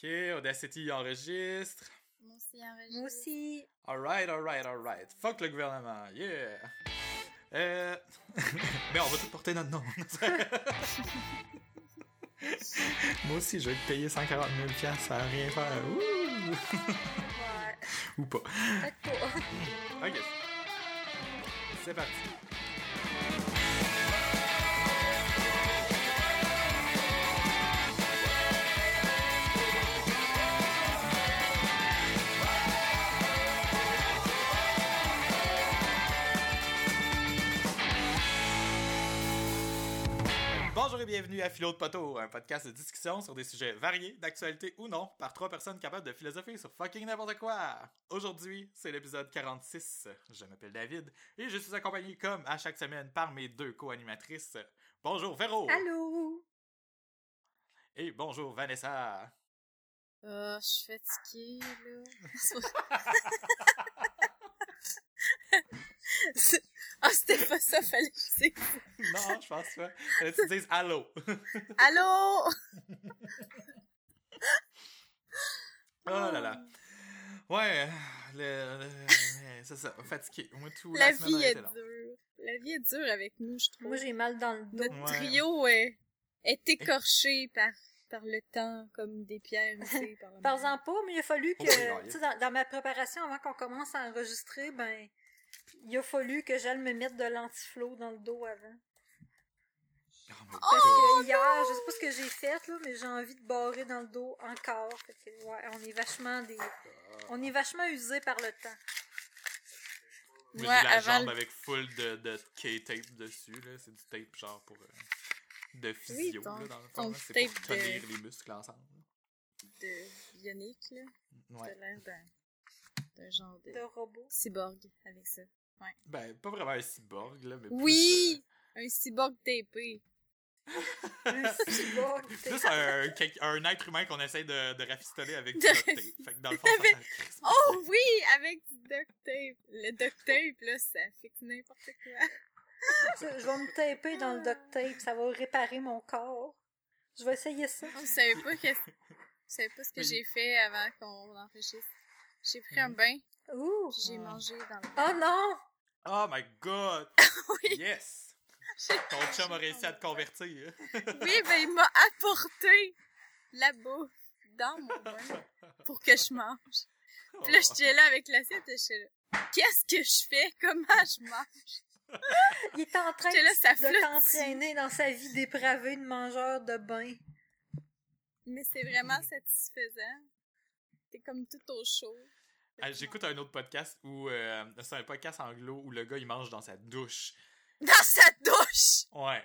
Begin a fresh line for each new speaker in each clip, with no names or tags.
Ok, Audacity enregistre.
Moi aussi, enregistre.
Moi aussi.
Alright, alright, alright. Fuck le gouvernement, yeah! Euh... Mais on va tout porter notre nom. Moi aussi, je vais te payer 140 000 piastres à rien faire. Ouh!
Ouais.
Ou pas.
Peut-être pas.
Ok. C'est parti. Bonjour et bienvenue à Philo de Poteau, un podcast de discussion sur des sujets variés, d'actualité ou non, par trois personnes capables de philosopher sur fucking n'importe quoi. Aujourd'hui, c'est l'épisode 46. Je m'appelle David et je suis accompagné comme à chaque semaine par mes deux co-animatrices. Bonjour Véro
Allô?
et bonjour Vanessa.
Oh, je suis fatiguée, là. Ah, c'était pas ça, fallait que c'est.
Non, je pense pas. Fallait que tu dises allô.
Allô?
Oh là là. Ouais, le, le- c'est ça, fatigué. Moi, tout
La
semaine
vie est dure. La vie est dure avec nous, je trouve.
Moi, j'ai mal dans le dos.
Notre
Ouais.
trio est, est écorché par, par le temps, comme des pierres usées par la
Par pas, mais il a fallu que,
Oh, oui, oui.
tu sais, dans, dans ma préparation, avant qu'on commence à enregistrer, ben, il a fallu que j'aille me mettre de l'antiflow dans le dos avant.
Oh my
Parce que hier, je sais pas ce que j'ai fait, là, mais j'ai envie de barrer dans le dos encore. Fait que, ouais, on est vachement des, on est vachement usé par le temps.
Moi,
Ouais,
la
avant
jambe avec full de, de K-tape dessus, là. C'est du tape, genre, pour... euh, de physio,
ton-
là, dans le fond. C'est pour
tape de-
tenir les muscles ensemble.
de bionique, là.
Ouais.
l'air d'un, d'un genre de
De robot.
cyborg avec ça.
Ben, pas vraiment un cyborg, là, mais
Oui! Un cyborg tapé.
Un cyborg.
euh, plus un, un être humain qu'on essaie de, de rafistoler avec du duct tape. Fait que dans le fond,
Avec-
fait
Oh oui! Avec du duct tape. Le duct tape, là, ça fixe n'importe quoi.
Je vais me taper dans le duct tape, ça va réparer mon corps. Je vais essayer ça.
Vous savez pas que... Vous savez pas ce que j'ai fait avant qu'on enregistre? J'ai pris un bain,
Ouh!
j'ai mangé dans le
Oh non!
Oh my god!
Oui.
Yes! Ton chum a réussi à te convertir.
Oui, ben il m'a apporté la bouffe dans mon bain pour que je mange. Puis là, j'étais là avec l'assiette et j'étais là. Qu'est-ce que je fais? Comment je mange?
Il est en train
J'étais là, ça
de t'entraîner dans sa vie dépravée de mangeur de bain.
Mais c'est vraiment satisfaisant. T'es comme tout au chaud.
Ah, J'écoute un autre podcast où euh, c'est un podcast anglo où le gars il mange dans sa douche.
Dans sa douche!
Ouais.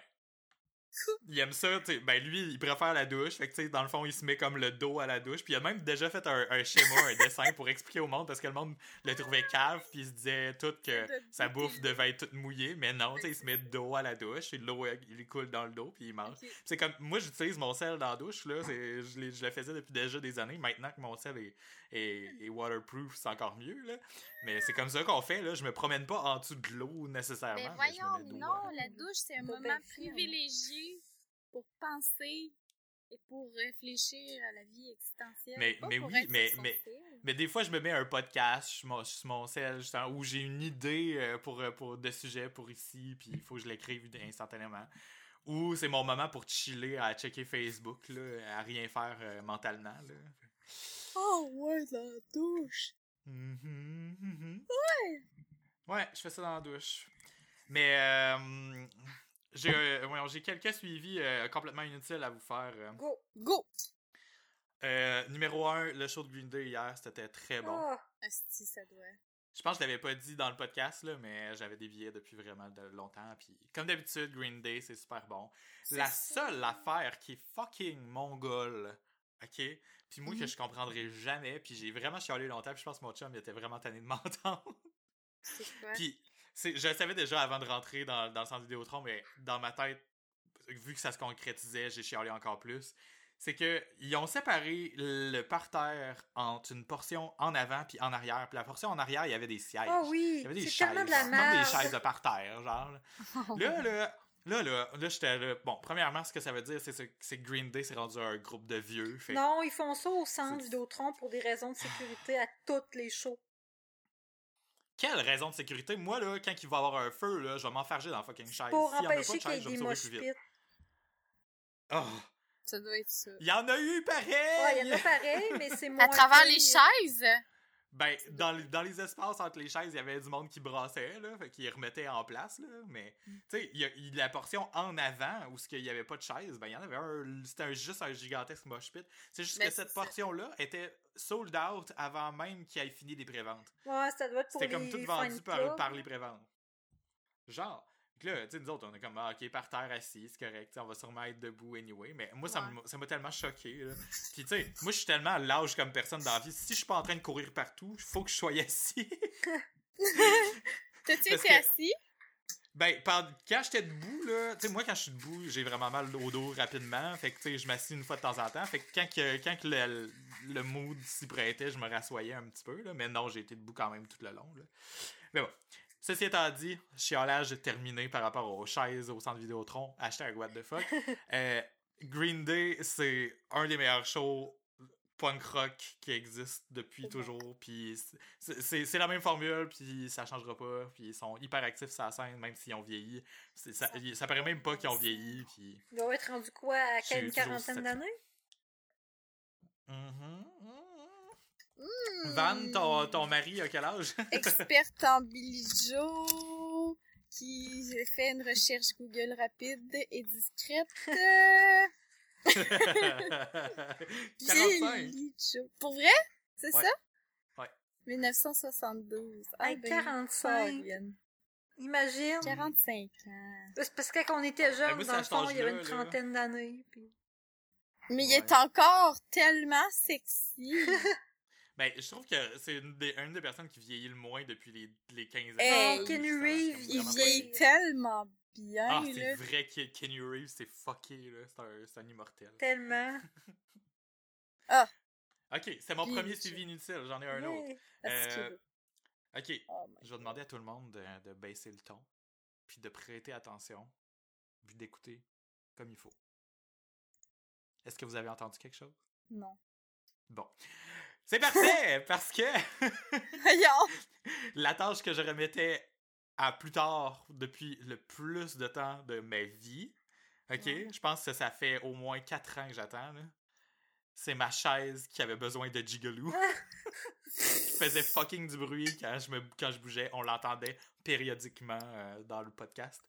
Il aime ça, tu sais. Ben lui, il préfère la douche. Fait que tu sais, dans le fond, il se met comme le dos à la douche. Puis il a même déjà fait un, un schéma, un dessin pour expliquer au monde parce que le monde le trouvait cave. Puis il se disait tout que sa bouffe devait être toute mouillée. Mais non, il se met le dos à la douche. Et l'eau, euh, il lui coule dans le dos. Puis il mange. C'est comme moi j'utilise mon sel dans la douche là, je, le faisais depuis déjà des années. Maintenant que mon sel est, est, est waterproof, c'est encore mieux là. Mais c'est comme ça qu'on fait là, je me promène pas en dessous de l'eau nécessairement.
Mais voyons, mais non, la douche, c'est un moment
hein.
privilégié pour penser et pour réfléchir à la vie existentielle.
Mais- mais oui, mais- mais-. Mais des fois je me mets un podcast sur mon, sur mon sel où j'ai une idée euh, pour euh, pour de sujets pour ici puis il faut que je l'écrive instantanément. Ou c'est mon moment pour chiller à checker Facebook là, à rien faire euh, mentalement là.
Oh ouais, la douche!
Mhm, mhm. Ouais, je fais ça dans la douche. Mais euh, j'ai euh, quelques suivis euh, complètement inutiles à vous faire. euh.
Go!
Go!
Numéro 1, le show de Green Day hier, c'était très bon.
Ah,
Asti, ça doit.
Je pense que je l'avais pas dit dans le podcast, là, mais j'avais des billets depuis vraiment de longtemps. Puis, comme d'habitude, Green Day, c'est super bon. La seule affaire qui est fucking mongole, ok? Puis moi, que
Mhm.
je comprendrai jamais, puis j'ai vraiment chialé longtemps, puis je pense que mon chum, il était vraiment tanné de m'entendre.
C'est quoi?
Puis, je le savais déjà avant de rentrer dans, dans le centre Vidéotron, mais dans ma tête, vu que ça se concrétisait, j'ai chialé encore plus. C'est que ils ont séparé le parterre entre une portion en avant puis en arrière. Puis la portion en arrière, il y avait des sièges.
Ah oui!
Il y avait des chaises.
de la
comme des
merde!
chaises de parterre, genre.
Oh,
Là, là, Là, là, là, j'étais là. Bon, premièrement, ce que ça veut dire, c'est c'est que Green Day s'est rendu un groupe de vieux. Fait...
Non, ils font ça au centre
C'est-
Vidéotron pour des raisons de sécurité à toutes les shows.
Quelle raison de sécurité? Moi, là, quand il va y avoir un feu, là, je vais m'enfarger dans la fucking chaise.
Pour empêcher qu'il y ait des pits.
Oh,
Ça doit être ça.
il y en a eu pareil!
Ouais, il y en a pareil, mais c'est moins.
À travers
pire.
les chaises?
Ben, dans, les- dans les espaces entre les chaises, il y avait du monde qui brassait, là, fait qu'ils remettaient en place, là, mais,
Mm.
tu sais, il y il- la portion en avant, où ce qu'il y avait pas de chaise, ben, il y en avait un, c'était juste un gigantesque mosh pit. C'est juste que cette portion-là était sold out avant même qu'il ait fini les préventes.
Ouais, ça doit être pour
C'était comme tout vendu par, par les préventes. Genre, Là, tu sais, nous autres, on est comme, ah, ok, par terre, assis, c'est correct, on va sûrement être debout anyway. Mais moi, ça
Ouais.
m'a- ça m'a tellement choqué, là. Puis, tu sais, moi, je suis tellement à l'âge comme personne dans la vie. Si je suis pas en train de courir partout, il faut que je sois assis.
T'as-tu été
que-
assis?
Ben, pendant- quand j'étais debout, là, tu sais, moi, quand je suis debout, j'ai vraiment mal au dos rapidement. Fait que, tu sais, je m'assis une fois de temps en temps. Fait que quand, que, quand que le, le mood s'y prêtait, je me rassoyais un petit peu, là. Mais non, j'ai été debout quand même tout le long, là. Mais bon. Ceci étant dit, chiolage terminé par rapport aux chaises au centre Vidéotron. Hashtag what the fuck. Euh, Green Day, c'est un des meilleurs shows punk rock qui existe depuis toujours. Puis c'est- la même formule, puis ça changera pas. Puis ils sont hyper actifs sur la scène, même s'ils ont vieilli. Ça, ça paraît même pas qu'ils ont vieilli. Puis.
Il doit être rendu quoi à
Je suis
une quarantaine d'années?
Mhm, mhm.
Hmm.
Van, ton, ton mari a quel âge?
Experte en Billy Joe, qui fait une recherche Google rapide et discrète.
45.
Billy Joe. Pour vrai? C'est
Ouais.
ça?
Ouais.
1972. Ah,
Hey,
ben,
45.
Fabienne.
Imagine.
45 ans.
C'est parce que quand on était
Ben,
jeunes,
moi,
dans le fond, il y avait une
là.
trentaine d'années. puis-
Mais il est encore tellement sexy.
Ben, je trouve que c'est une des, une des personnes qui vieillit le moins depuis les, les 15 ans.
Hey,
Kenny Reeves,
il vieillit
pas-
tellement bien,
Ah, c'est vrai que Kenny Reeves, c'est fucké, là. C'est un, c'est un immortel.
Tellement.
Ok, c'est mon
Puis-
premier suivi inutile, j'en ai un autre.
Yeah.
Euh, Ok,
Oh
je vais demander à tout le monde de, de baisser le ton, puis de prêter attention, puis d'écouter comme il faut. Est-ce que vous avez entendu quelque chose?
Non.
Bon. C'est parfait, parce que la tâche que je remettais à plus tard depuis le plus de temps de ma vie, ok,
Ouais.
je pense que ça fait au moins 4 ans que j'attends, c'est ma chaise qui avait besoin de Jigaloo. qui faisait fucking du bruit quand je, me, quand je bougeais. On l'entendait périodiquement euh, dans le podcast.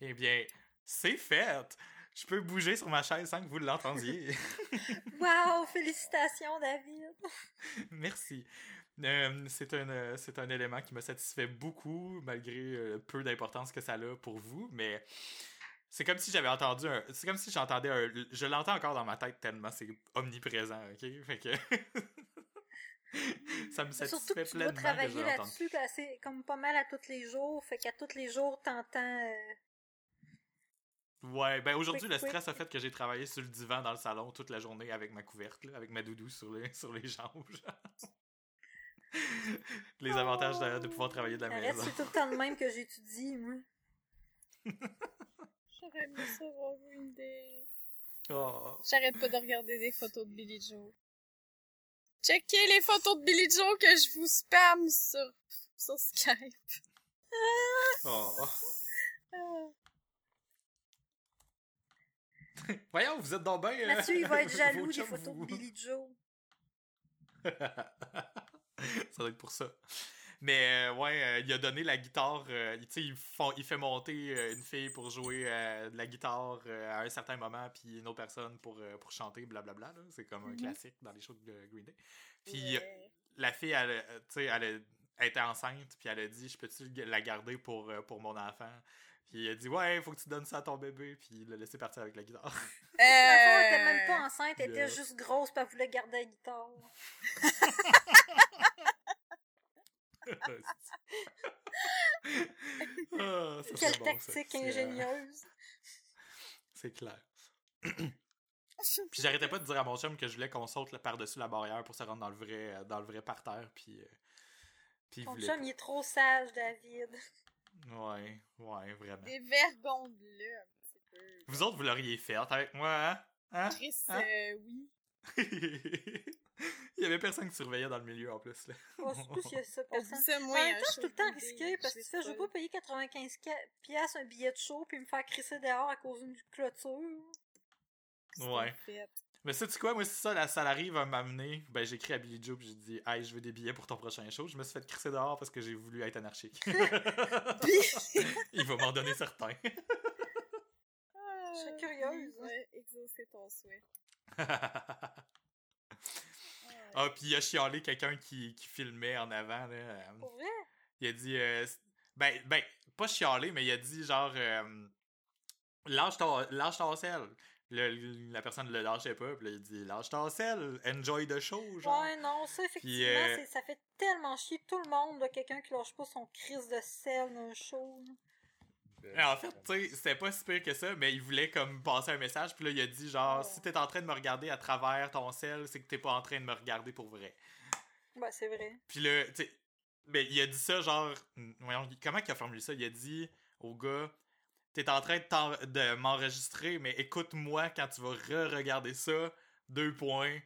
Eh bien, c'est fait! Je peux bouger sur ma chaise sans que vous l'entendiez.
Wow, félicitations, David.
Merci. Euh, c'est un, euh, un élément qui me satisfait beaucoup, malgré euh, peu d'importance que ça a pour vous, mais c'est comme si j'avais entendu un. C'est comme si j'entendais un. Je l'entends encore dans ma tête tellement c'est omniprésent, ok? Fait que. ça me
Surtout
satisfait
que tu dois
pleinement je
travailler là-dessus là, c'est comme pas mal à tous les jours. Fait qu'à tous les jours, t'entends.
Ouais, ben aujourd'hui, le stress a fait que j'ai travaillé sur le divan dans le salon toute la journée avec ma couverte, là, avec ma doudou sur les, sur les jambes. genre. les avantages de, de pouvoir travailler de la
Arrête,
maison.
c'est tout le temps de même que j'étudie, moi.
J'aurais aimé ça Green Day.
Oh.
J'arrête pas de regarder des photos de Billy Joe. Checkez les photos de Billy Joe que je vous spam sur, sur Skype.
Oh. Voyons, vous êtes donc bien. euh,
Mathieu, il va être jaloux des photos
vous-
de Billy Joe.
ça doit être pour ça. Mais euh, ouais, euh, il a donné la guitare. euh, tu sais, il, il fait monter une fille pour jouer de la guitare à un certain moment, puis une autre personne pour, pour chanter, blablabla. C'est comme un
Mhm.
classique dans les shows de Green Day. Puis la fille, elle, elle, elle était enceinte, puis elle a dit Je peux-tu la garder pour, pour mon enfant? Puis il a dit Ouais, il faut que tu donnes ça à ton bébé, puis il l'a laissé partir avec la guitare.
Elle était
Euh,
même pas enceinte, elle était juste grosse, puis elle voulait garder la guitare.
Ah, ça,
Quelle
bon,
tactique
euh,
ingénieuse.
C'est clair. puis j'arrêtais pas de dire à mon chum que je voulais qu'on saute là, par-dessus la barrière pour se rendre dans le vrai, euh, dans le vrai parterre, puis... euh, puis voulait
chum, il est trop sage, David.
Ouais, ouais, vraiment.
Des vergons bleus, un petit peu.
Vous autres, vous l'auriez fait avec moi, hein? Hein?
Chris,
Hein?
euh, oui.
Il y avait personne qui surveillait dans le milieu en plus. Là.
Oh, surtout s'il y a ça,
On
personne.
ça,
En
moi,
même temps, je suis tout le temps risqué parce que fais, je veux pas payer 95 ca- piastres un billet de show puis me faire crisser dehors à cause d'une clôture.
C'est
Ouais.
fait.
Mais sais-tu quoi, moi, si ça, la salle arrive à m'amener, ben j'écris à Billy Joe pis j'ai dit, hey, je veux des billets pour ton prochain show. Je me suis fait crisser dehors parce que j'ai voulu être anarchique. Il va m'en donner certains.
Je curieuse.
Ah, Ouais, exaucer ton souhait.
ah, pis il a chialé quelqu'un qui, qui filmait en avant, là.
Pour vrai?
Il a dit, euh, ben, ben, pas chialé, mais il a dit genre, euh, lâche ton, lâche ton sel. Le- la personne le lâchait pas, puis là, il dit, lâche ton sel, enjoy the show, genre.
Ouais, non, ça, effectivement,
euh,
ça fait tellement chier tout le monde, là, quelqu'un qui lâche pas son crise de sel dans un show.
Mais en fait, tu sais, c'était pas si pire que ça, mais il voulait comme passer un message, puis là, il a dit genre, si t'es en train de me regarder à travers ton sel, c'est que t'es pas en train de me regarder pour vrai.
Ben, c'est vrai.
Puis là, tu sais, ben, il a dit ça genre, voyons, comment il a formulé ça? Il a dit au gars, t'es en train de, t'en- de m'enregistrer, mais écoute-moi quand tu vas re-regarder ça, deux points.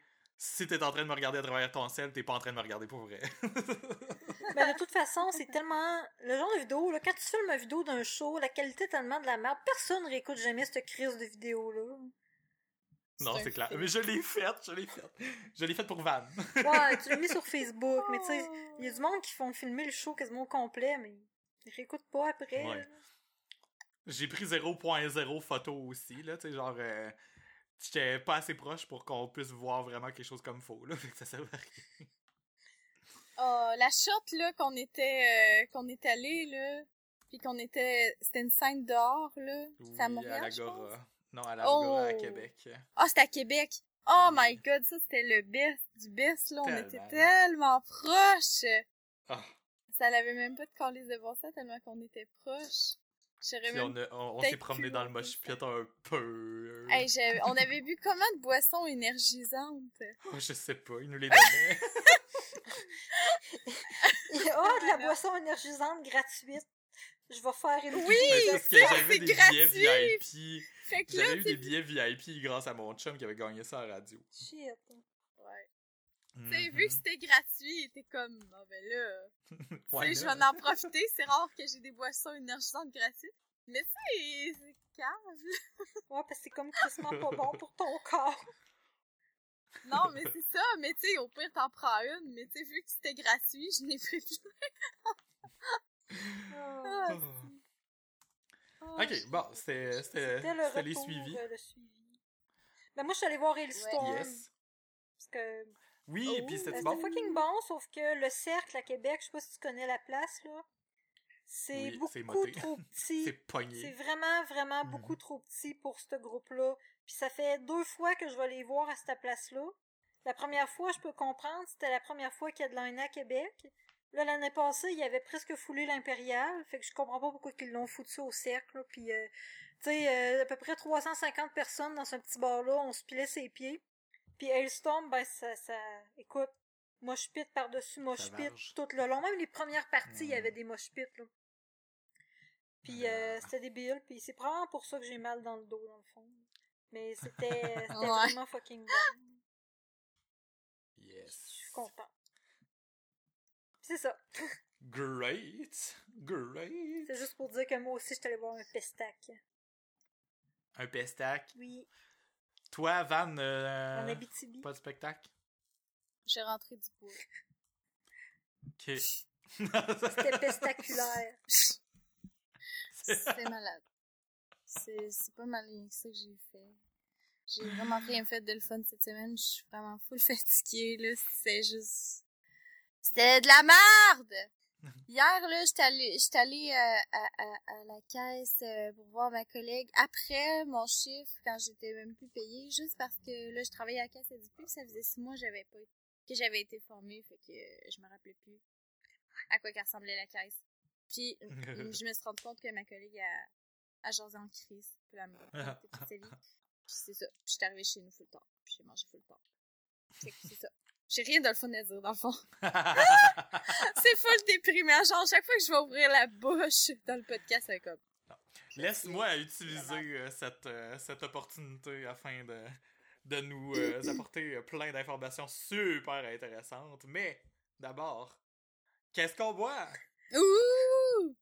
Si t'es en train de me regarder à travers ton sel, t'es pas en train de me regarder pour vrai.
Ben, de toute façon, c'est tellement. Le genre de vidéo, là, quand tu filmes une vidéo d'un show, la qualité est tellement de la merde. Personne réécoute jamais cette crise de vidéo-là.
non, c'est clair. Mais je l'ai faite, je l'ai faite. Je l'ai faite pour Van.
Ouais, tu l'as mis sur Facebook, mais tu sais,
Oh.
il y a du monde qui font filmer le show quasiment au complet, mais ils réécoutent pas après.
Ouais. J'ai pris 0.0 photo aussi, là, tu sais, genre, euh, j'étais pas assez proche pour qu'on puisse voir vraiment quelque chose comme faux, là, fait que ça servait à rien.
Ah, la shot, là, qu'on était, euh, qu'on est allé, là, puis qu'on était, c'était une scène dehors, là. C'était à
Oui,
Montréal, je pense.
l'Agora. Non, à l'Agora à
Oh.
Québec.
Ah, c'était à Québec. Oh my god, ça, c'était le best du best, là. On
Tellement.
était tellement proches.
Ah.
Ça l'avait même pas de calice de voir ça tellement qu'on était proches.
Puis on, a- on, s'est promené dans le
ça.
pit un peu.
Hey, j'avais- on avait bu combien de boissons énergisantes?
Oh, je sais pas, ils nous les donnaient.
Ah, de la boisson énergisante gratuite. Je vais faire une
Oui,
parce que
ça,
j'avais
c'est
des
gratuit.
billets VIP.
Fait que là,
J'avais eu des billets VIP grâce à mon chum qui avait gagné ça à la radio.
Shit.
Ouais. Tu sais,
Mhm.
vu que c'était gratuit, t'es comme, ah ben là, tu
Ouais,
sais, je vais en profiter. C'est rare que j'ai des boissons énergisantes gratuites. Mais c'est cave.
Ouais, parce que c'est comme quasiment pas bon pour ton corps.
Non, mais c'est ça. Mais tu sais, au pire, t'en prends une. Mais tu sais, vu que c'était gratuit, je n'ai pris plus.
Ah,
Ok, bon, c'était c'était-
C'était le
c'était les suivis.
euh, le suivi. Ben moi, je suis allée voir Hailstorm.
Yes.
Parce que
Oui,
Oh,
et puis
euh,
c'était
c'était
bon.
fucking bon, sauf que le cercle à Québec, je sais pas si tu connais la place, là. C'est
Oui, c'est
beaucoup trop petit.
C'est
C'est
pogné.
vraiment, vraiment
Mhm.
beaucoup trop petit pour ce groupe-là. Puis ça fait deux fois que je vais les voir à cette place-là. La première fois, je peux comprendre, c'était la première fois qu'il y a de l'ANA à Québec. Là, l'année passée, il avait presque foulé l'Impérial. Fait que je comprends pas pourquoi ils l'ont foutu au cercle. là. Puis, euh, tu sais, euh, à peu près 350 personnes dans ce petit bar-là, on se pilait ses pieds. Puis Hailstorm, ben, ça, ça, écoute, mosh pit par-dessus mosh pit tout le long. Même les premières parties, il y avait des mosh pits, là. Puis
Ah.
euh, c'était débile, puis c'est probablement pour ça que j'ai mal dans le dos, dans le fond. Mais c'était c'était
Ouais.
vraiment fucking bon. Je
Yes.
suis content. C'est ça.
Great. Great.
C'est juste pour dire que moi aussi, je suis allée voir un pestac.
Un pestac?
Oui,
Toi, Van, euh,
en Abitibi.
pas de spectacle?
J'ai rentré du bois.
Ok.
C'était pestaculaire.
C'était malade. C'est c'est pas mal ça que j'ai fait. J'ai vraiment rien fait de le fun cette semaine. Je suis vraiment full fatiguée, là. C'est juste... C'était de la merde! Hier, là, j'étais allée, j'étais allée euh, à, à, à la caisse euh, pour voir ma collègue après mon chiffre, quand j'étais même plus payée, juste parce que là, je travaillais à la caisse à du plus, ça faisait six mois que j'avais pas que j'avais été formée, fait que euh, je me rappelais plus à quoi qu'elle ressemblait la caisse. Puis, je me suis rendu compte que ma collègue a, a jasé en crise. Puis toute sa vie. Puis c'est ça. Puis j'étais arrivée chez nous full temps. Puis j'ai mangé full temps. Fait que c'est ça. J'ai rien de le fun à dire, dans le fond. c'est full déprimant. Genre, chaque fois que je vais ouvrir la bouche dans le podcast, c'est comme...
Laisse-moi utiliser euh, cette, euh, cette opportunité afin de, de nous euh, apporter plein d'informations super intéressantes. Mais, d'abord, qu'est-ce qu'on boit?
Ouh!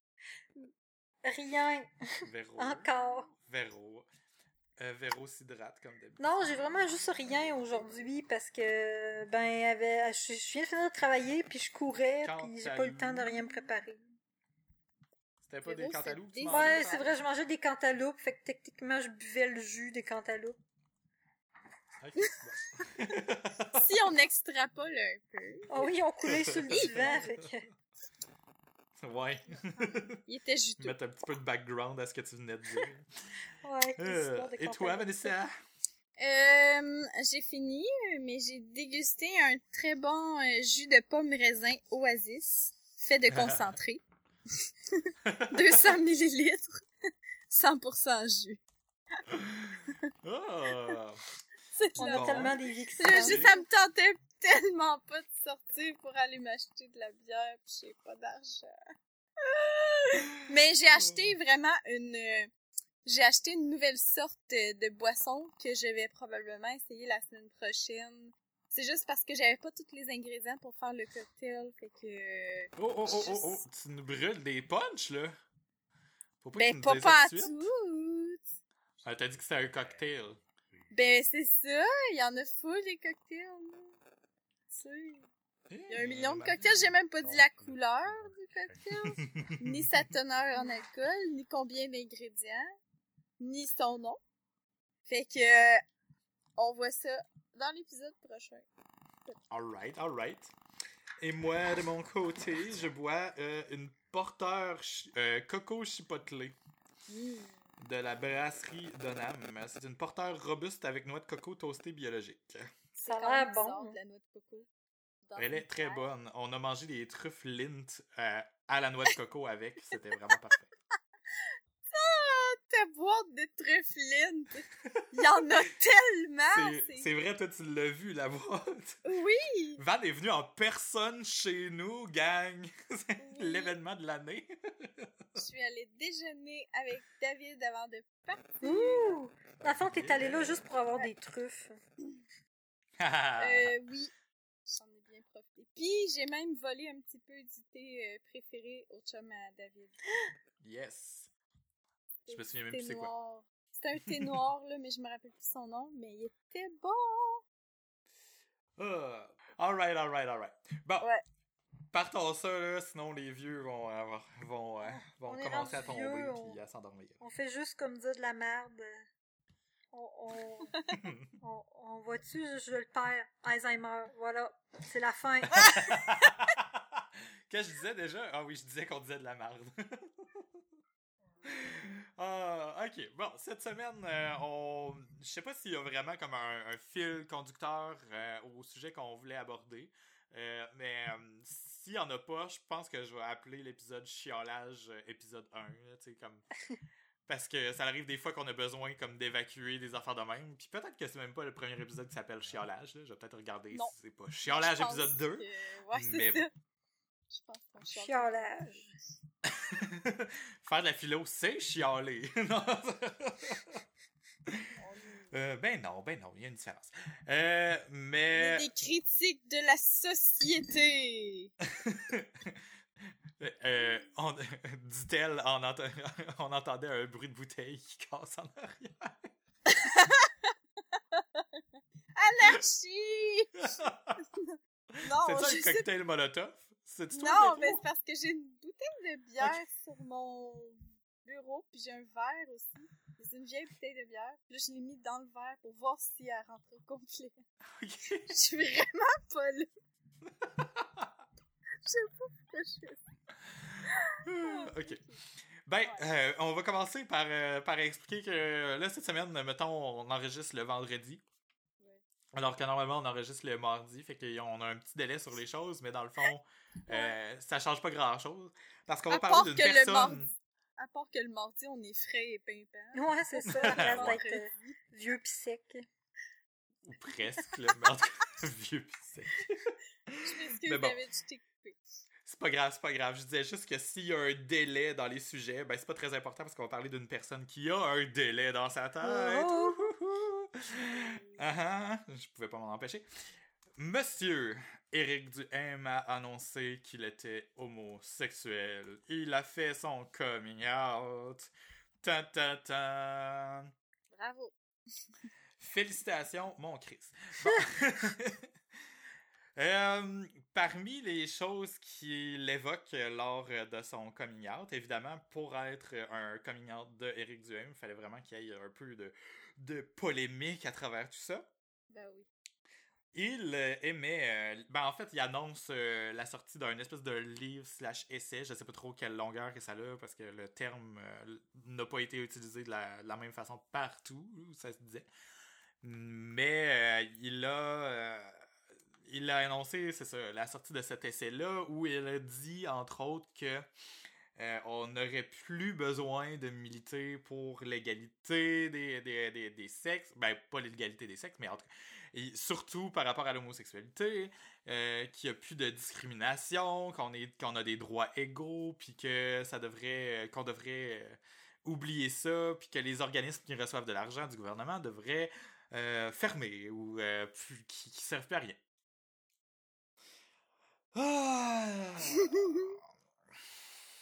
Rien.
Véro.
Encore.
Véro. Euh, Véro s'hydrate comme d'habitude.
Non, j'ai vraiment juste rien aujourd'hui parce que, ben, avait, je, je viens de finir de travailler, puis je courais, puis j'ai pas eu le temps de rien me préparer.
C'était pas
Véro,
des cantaloupes? tu
des-?
Ouais, c'est vrai, je mangeais des cantaloupes, fait que techniquement, je buvais le jus des cantaloupes.
Bon.
Si on extrapole un peu,
Oh oui, ont coulé sur le divan, fait que...
Ouais.
il était juteux.
Mettre un petit peu de background à ce que tu venais de dire.
Ouais,
Euh, et toi. Vanessa?
Euh, j'ai fini, mais j'ai dégusté un très bon euh, jus de pomme raisin Oasis, fait de concentré. 200 millilitres, 100% jus.
Oh!
C'est
On a tellement des
ça me tentait tellement pas de sortir pour aller m'acheter de la bière, pis j'ai pas d'argent. Mais j'ai acheté vraiment une, euh, j'ai acheté une nouvelle sorte de, de boisson que je vais probablement essayer la semaine prochaine. C'est juste parce que j'avais pas tous les ingrédients pour faire le cocktail, fait que...
Oh, oh, oh, oh, oh, tu nous brûles des punchs, là? Faut pas
Ben, pas pas
ça
à
tout de suite.
tout!
Ah, t'as dit que c'était un cocktail.
Ben, c'est ça, il y en a full les cocktails, sais. Il y a un million de cocktails, j'ai même pas dit la couleur du cocktail, ni sa teneur en alcool, ni combien d'ingrédients, ni son nom. Fait que, euh, on voit ça dans l'épisode prochain.
Alright, alright. Et moi, de mon côté, je bois euh, une porteur euh, coco chipotelé de la brasserie Donham. C'est une porteur robuste avec noix de coco toastée biologique.
Ça a
quand
l'air
même bizarre,
bon.
de la noix de coco. dans
Elle est très bonne. On a mangé des truffes lint euh, à la noix de coco avec. C'était vraiment parfait.
Ta boîte de truffes Lindt! Il y en a tellement!
C'est- vrai, toi, tu l'as vu, la boîte.
Oui!
Van est venu en personne chez nous, gang. C'est
Oui.
l'événement de l'année.
Je suis allée déjeuner avec David avant de partir.
Ouh! Dans le fond, t'es allé là juste pour avoir des truffes.
Euh, oui, j'en ai bien profité. Puis, j'ai même volé un petit peu du thé euh, préféré au chum à David.
yes. Je me souviens même plus c'est quoi.
C'était un thé noir, là, mais je me rappelle plus son nom, mais il était bon!
Ah. Alright, alright, alright. Bon.
Ouais.
Partons ça, là, sinon les vieux vont, avoir- vont, euh, vont
On
commencer à tomber
vieux, on-
puis à s'endormir.
On fait juste comme dire de la merde. On, on, on, on voit-tu, je, je le perds. Alzheimer, voilà. C'est la fin.
Qu'est-ce que je disais déjà? Ah oui, je disais qu'on disait de la merde. Ah, ok. Bon, cette semaine, euh, on... je sais pas s'il y a vraiment comme un, un fil conducteur euh, au sujet qu'on voulait aborder. Euh, mais euh, s'il y en a pas, je pense que je vais appeler l'épisode chiolage épisode 1. là, tu sais, comme... Parce que ça arrive des fois qu'on a besoin comme d'évacuer des affaires de même. Puis peut-être que c'est même pas le premier épisode qui s'appelle chiolage. là. Je vais peut-être regarder
Non.
si c'est pas chiolage épisode 2.
que- Ouais, c'est
Mais-
ça. Je pense qu'on chiale.
Chiolage.
Faire de la philo, c'est chialer. Euh, ben non, ben non, il y a une différence. Euh, mais
des critiques de la société!
euh, on- dit-elle, en ent- on entendait un bruit de bouteille qui casse en arrière.
Anarchie! non,
c'est ça le
sais
cocktail Molotov? C'est toi
Non, mais c'est parce que j'ai une bouteille de bière sur mon bureau, puis j'ai un verre aussi. C'est une vieille bouteille de bière. Puis là, je l'ai mis dans le verre pour voir si elle rentre au complet. Je suis vraiment pas là. Je sais pas pourquoi je fais ça.
Ok. Ben, euh, on va commencer par, euh, par expliquer que là, cette semaine, mettons, on enregistre le vendredi. Alors que normalement, on enregistre le mardi, fait qu'on a un petit délai sur les choses, mais dans le fond, euh, ça change pas grand-chose. Parce qu'on va parler d'une
que le
personne...
mardi. À part que le mardi, on est frais et pimpant.
Ouais, c'est ça. À place
Ouais.
d'être euh, vieux pis sec.
Ou presque, tout cas, vieux pis sec. Bon.
David, je t'ai.
C'est pas grave, c'est pas grave. Je disais juste que s'il y a un délai dans les sujets, ben c'est pas très important parce qu'on va parler d'une personne qui a un délai dans sa tête.
Oh.
Ouhouhou. Ah ah, je pouvais pas m'en empêcher. Monsieur Éric Duhem a annoncé qu'il était homosexuel. Il a fait son coming out. Ta ta ta.
Bravo.
Félicitations, mon Chris. Bon. Euh, parmi les choses qu'il évoque lors de son coming out, évidemment, pour être un coming out de Eric Duhem, il fallait vraiment qu'il y ait un peu de, de polémique à travers tout ça.
Ben oui.
Il euh, aimait... euh, ben en fait, il annonce euh, la sortie d'un espèce de livre slash essai. Je sais pas trop quelle longueur que ça a parce que le terme euh, n'a pas été utilisé de la, de la même façon partout où ça se disait. Mais euh, il a... il a annoncé, c'est ça, la sortie de cet essai-là où il a dit, entre autres, que euh, on n'aurait plus besoin de militer pour l'égalité des, des, des, des sexes. Ben, pas l'égalité des sexes, mais en tout et surtout par rapport à l'homosexualité, euh, qu'il n'y a plus de discrimination, qu'on qu'on a des droits égaux, puis que ça devrait euh, qu'on devrait oublier ça, puis que les organismes qui reçoivent de l'argent du gouvernement devraient fermer ou qui, qui servent plus à rien. Ah!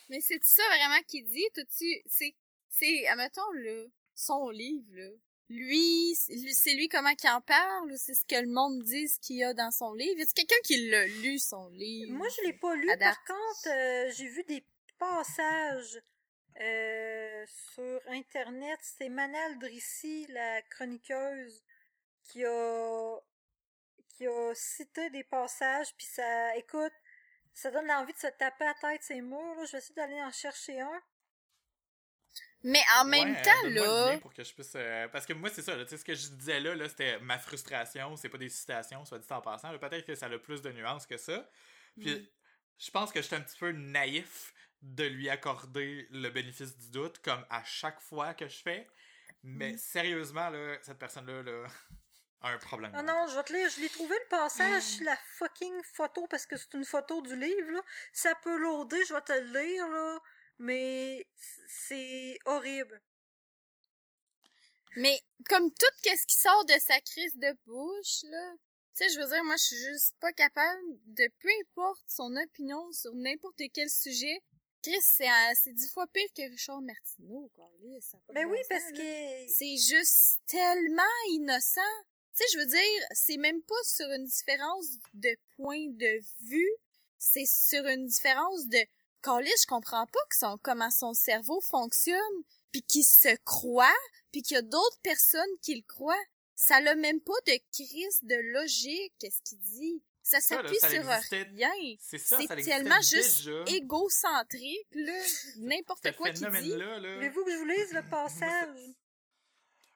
Mais c'est ça vraiment qu'il dit? Tout-tu, c'est, c'est, admettons, là, son livre, là. Lui, c'est lui- comment qu'il en parle ou c'est ce que le monde dit ce qu'il y a dans son livre? Est-ce quelqu'un qui l'a lu, son livre?
Moi, je l'ai pas lu. Par contre, euh, j'ai vu des passages euh, sur Internet. C'est Manal Drissi, la chroniqueuse, qui a qui a cité des passages. Puis ça, écoute, ça donne l'envie de se taper à la tête ces mots. Là. Je vais essayer d'aller en chercher un.
Mais en même
Ouais,
temps, là,
pour que je puisse euh, parce que moi c'est ça là, tu sais ce que je disais là, là c'était ma frustration c'est pas des citations soit dit en passant peut-être que ça a plus de nuances que ça puis
Mm.
je pense que j'étais un petit peu naïf de lui accorder le bénéfice du doute comme à chaque fois que je fais mais
Mm.
sérieusement là cette personne là un problème
Ah non, je vais te lire. Je l'ai trouvé le passage sur la fucking photo parce que c'est une photo du livre. Là. Ça peut loader, je vais te le lire, là. Mais c'est horrible.
mais comme tout qu'est-ce qui sort de sa crise de bouche, là, tu sais, je veux dire, moi, je suis juste pas capable de, peu importe son opinion sur n'importe quel sujet, Chris, c'est euh, c'est dix fois pire que Richard Martineau, quoi. Lui, ça a pas de
Ben oui,
sens,
parce
là.
que
C'est juste tellement innocent. Tu sais, je veux dire, c'est même pas sur une différence de point de vue, c'est sur une différence de Calais, je comprends pas que son, comment son cerveau fonctionne, puis qu'il se croit, puis qu'il y a d'autres personnes qui le croient. Ça n'a même pas de crise de logique, qu'est-ce qu'il dit. Ça s'appuie sur
existait-
rien.
c'est ça
C'est tellement juste
déjà.
égocentrique, là. N'importe quoi qu'il dit.
phénomène là là
voulez-vous que je vous lise le passage?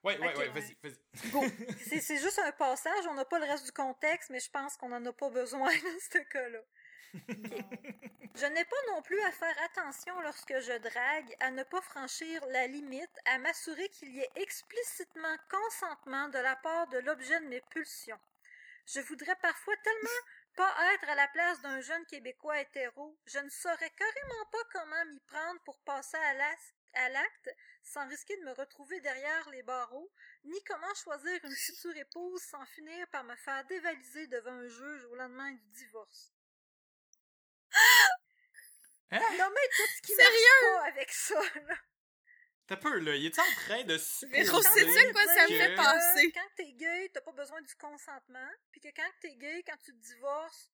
Ouais ouais
Ok.
ouais vas-y vas-y
c'est juste un passage, on n'a pas le reste du contexte, mais je pense qu'on n'en a pas besoin dans ce cas-là. Je n'ai pas non plus à faire attention lorsque je drague, à ne pas franchir la limite, à m'assurer qu'il y ait explicitement consentement de la part de l'objet de mes pulsions. Je voudrais parfois tellement pas être à la place d'un jeune Québécois hétéro, je ne saurais carrément pas comment m'y prendre pour passer à l'as- à l'acte sans risquer de me retrouver derrière les barreaux, ni comment choisir une future épouse sans finir par me faire dévaliser devant un juge au lendemain du divorce.
Hein?
Non mais tout ce qui
Sérieux?
marche pas avec ça, là.
t'as peu là il est en train de supposer
à quoi ça me
que-
fait penser?
Quand t'es gay, t'as pas besoin du consentement, puis que quand t'es gay, quand tu te divorces,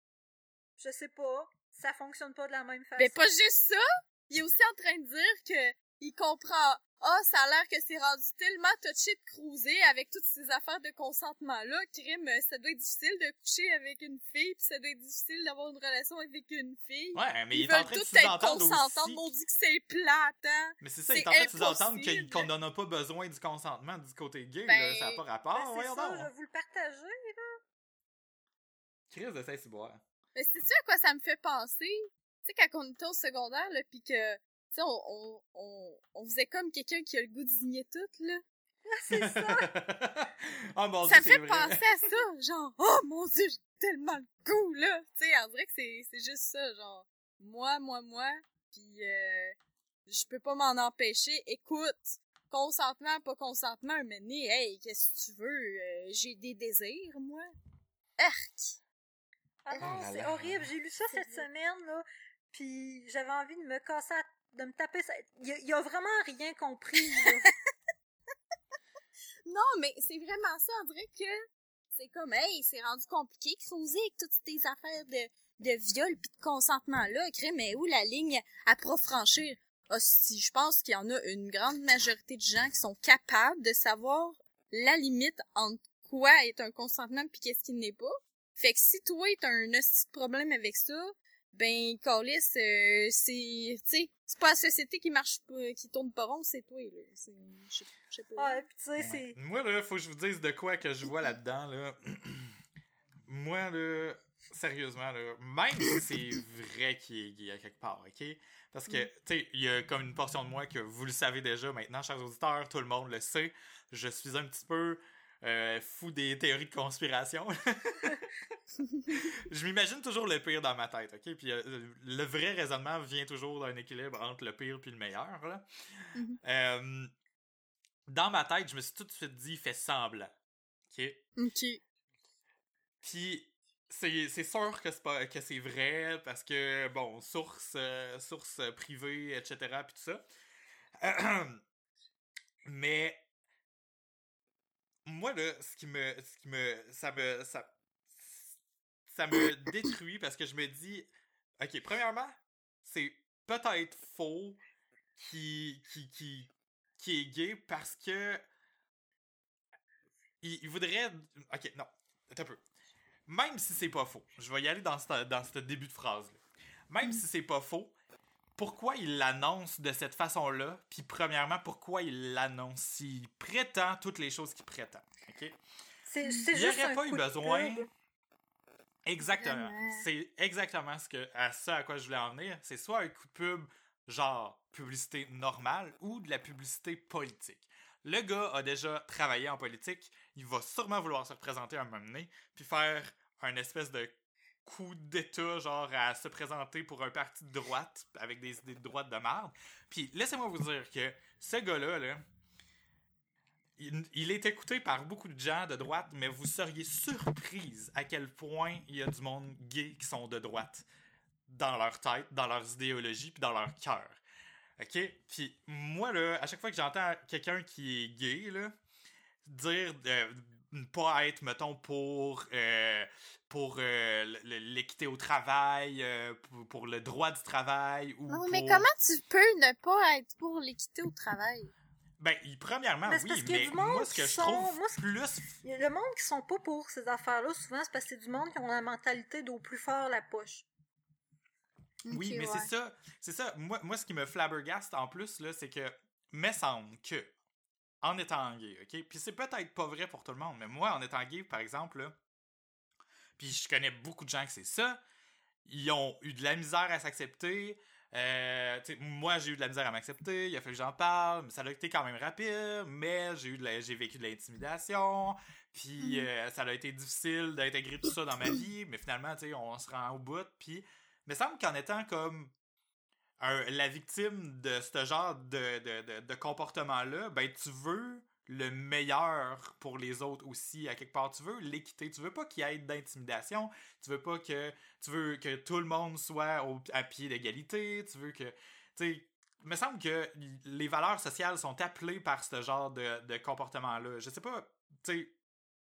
je sais pas, ça fonctionne pas de la même façon.
Mais pas juste ça, il est aussi en train de dire que il comprend. Ah, ça a l'air que c'est rendu tellement touché de cruiser avec toutes ces affaires de consentement-là. Crime, ça doit être difficile de coucher avec une fille, puis ça doit être difficile d'avoir une relation avec une fille.
ouais mais il
Ils
est en train de sous-entendre aussi
Maudit que c'est plate, hein?
Mais c'est ça, il est
C'est
en train de sous-entendre qu'on n'en a pas besoin du consentement du côté gay,
Ben,
là. Ça n'a pas
Ben,
rapport,
c'est
voyons
ça,
donc.
je vais vous le partager.
Crise de Saint-Cyboire.
Mais c'est-tu à quoi ça me fait penser? Tu sais, quand on était au secondaire, là, pis que, tu sais, on, on, on, on faisait comme quelqu'un qui a le goût de signer tout, là.
c'est ça!
oh mon
ça
dieu,
me fait
vrai.
penser à ça, genre, oh mon dieu, j'ai tellement le goût, là! Tu sais, on dirait que c'est, c'est juste ça, genre, moi, moi, moi, pis euh, je peux pas m'en empêcher. Écoute, consentement, pas consentement, mais né, hey, qu'est-ce que tu veux? Euh, j'ai des désirs, moi. Arc!
Ah
Oh
non,
là
c'est
là.
horrible. J'ai lu ça
C'est
cette
vrai.
semaine, là, puis j'avais envie de me casser, la- de me taper ça. Il, il a vraiment rien compris.
Non, mais c'est vraiment ça, on dirait que c'est comme, hey, c'est rendu compliqué, creuser avec toutes tes affaires de, de viol pis de consentement-là, mais où la ligne à pas franchir? Hostie, je pense qu'il y en a une grande majorité de gens qui sont capables de savoir la limite entre quoi est un consentement pis qu'est-ce qui n'est pas. Fait que si toi t'as un hostie de problème avec ça, ben, Carlis, euh, c'est, tu sais, c'est pas la société qui marche pas, qui tourne pas rond, c'est toi, là. C'est, je sais- pas.
Ouais, puis tu sais,
Ouais.
c'est...
Moi, là, faut que je vous dise de quoi que je vois là-dedans, là. Moi, là, sérieusement, là, même si c'est vrai qu'il est gay à quelque part, OK? Parce que,
Mm.
tu sais, il y a comme une portion de moi que vous le savez déjà maintenant, chers auditeurs, tout le monde le sait. Je suis un petit peu euh, fou des théories de conspiration. je m'imagine toujours le pire dans ma tête, OK? Puis euh, le vrai raisonnement vient toujours d'un équilibre entre le pire puis le meilleur, là.
Mhm.
Euh, dans ma tête, je me suis tout de suite dit, fais semblant. OK?
Ok.
Puis c'est c'est sûr que c'est pas que c'est vrai parce que bon, source euh, source privée, etc. puis tout ça. Mais moi là, ce qui me ce qui me ça me ça me détruit parce que je me dis OK, premièrement, c'est peut-être faux qui qui qui qui est gay parce que il, voudrait OK, non, un peu même si c'est pas faux, je vais y aller dans ce, dans ce début de phrase-là. Même si c'est pas faux, pourquoi il l'annonce de cette façon-là? Puis premièrement, pourquoi il l'annonce s'il prétend toutes les choses qu'il prétend? OK?
C'est c'est
Il
juste
aurait
un
pas eu
de
besoin. Exactement.
Vraiment.
C'est exactement ce que, à ça à quoi je voulais en venir. C'est soit un coup de pub, genre publicité normale, ou de la publicité politique. Le gars a déjà travaillé en politique. Il va sûrement vouloir se représenter à un moment donné, puis faire un espèce de coup d'état, genre à se présenter pour un parti de droite, avec des idées de droite de merde. Puis laissez-moi vous dire que ce gars-là, là, il, est écouté par beaucoup de gens de droite, mais vous seriez surprise à quel point il y a du monde gay qui sont de droite dans leur tête, dans leurs idéologies, puis dans leur cœur. OK? Puis moi, là, à chaque fois que j'entends quelqu'un qui est gay, là, dire de ne pas être, mettons, pour, euh, pour euh, l'équité au travail, euh, pour, pour le droit du travail, ou
Oh, mais
pour-
comment tu peux ne pas être pour l'équité au travail?
Ben, premièrement,
Mais
oui,
parce
mais moi, ce que je trouve
moi,
plus
Il y a le monde qui sont pas pour ces affaires-là, souvent, c'est parce que c'est du monde qui ont la mentalité d'au plus fort la poche.
Oui, mais
ouais.
c'est ça. C'est ça. Moi, moi, ce qui me flabbergaste en plus, là, c'est que, me semble que, en étant gay, OK? Puis c'est peut-être pas vrai pour tout le monde, mais moi, en étant gay, par exemple, là, puis je connais beaucoup de gens que c'est ça, ils ont eu de la misère à s'accepter. Euh, moi, j'ai eu de la misère à m'accepter, il a fallu que j'en parle, mais ça a été quand même rapide, mais j'ai eu de la- j'ai vécu de l'intimidation, puis
Mhm.
euh, ça a été difficile d'intégrer tout ça dans ma vie, mais finalement, tu sais, on se rend au bout, puis me semble qu'en étant comme un- la victime de ce genre de, de, de, de comportement-là, ben tu veux le meilleur pour les autres aussi, à quelque part. Tu veux l'équité. Tu veux pas qu'il y ait d'intimidation. Tu veux pas que. Tu veux que tout le monde soit au- à pied d'égalité. Tu veux que. Tu sais, il me semble que les valeurs sociales sont appelées par ce genre de, de comportement-là. Je sais pas, tu sais,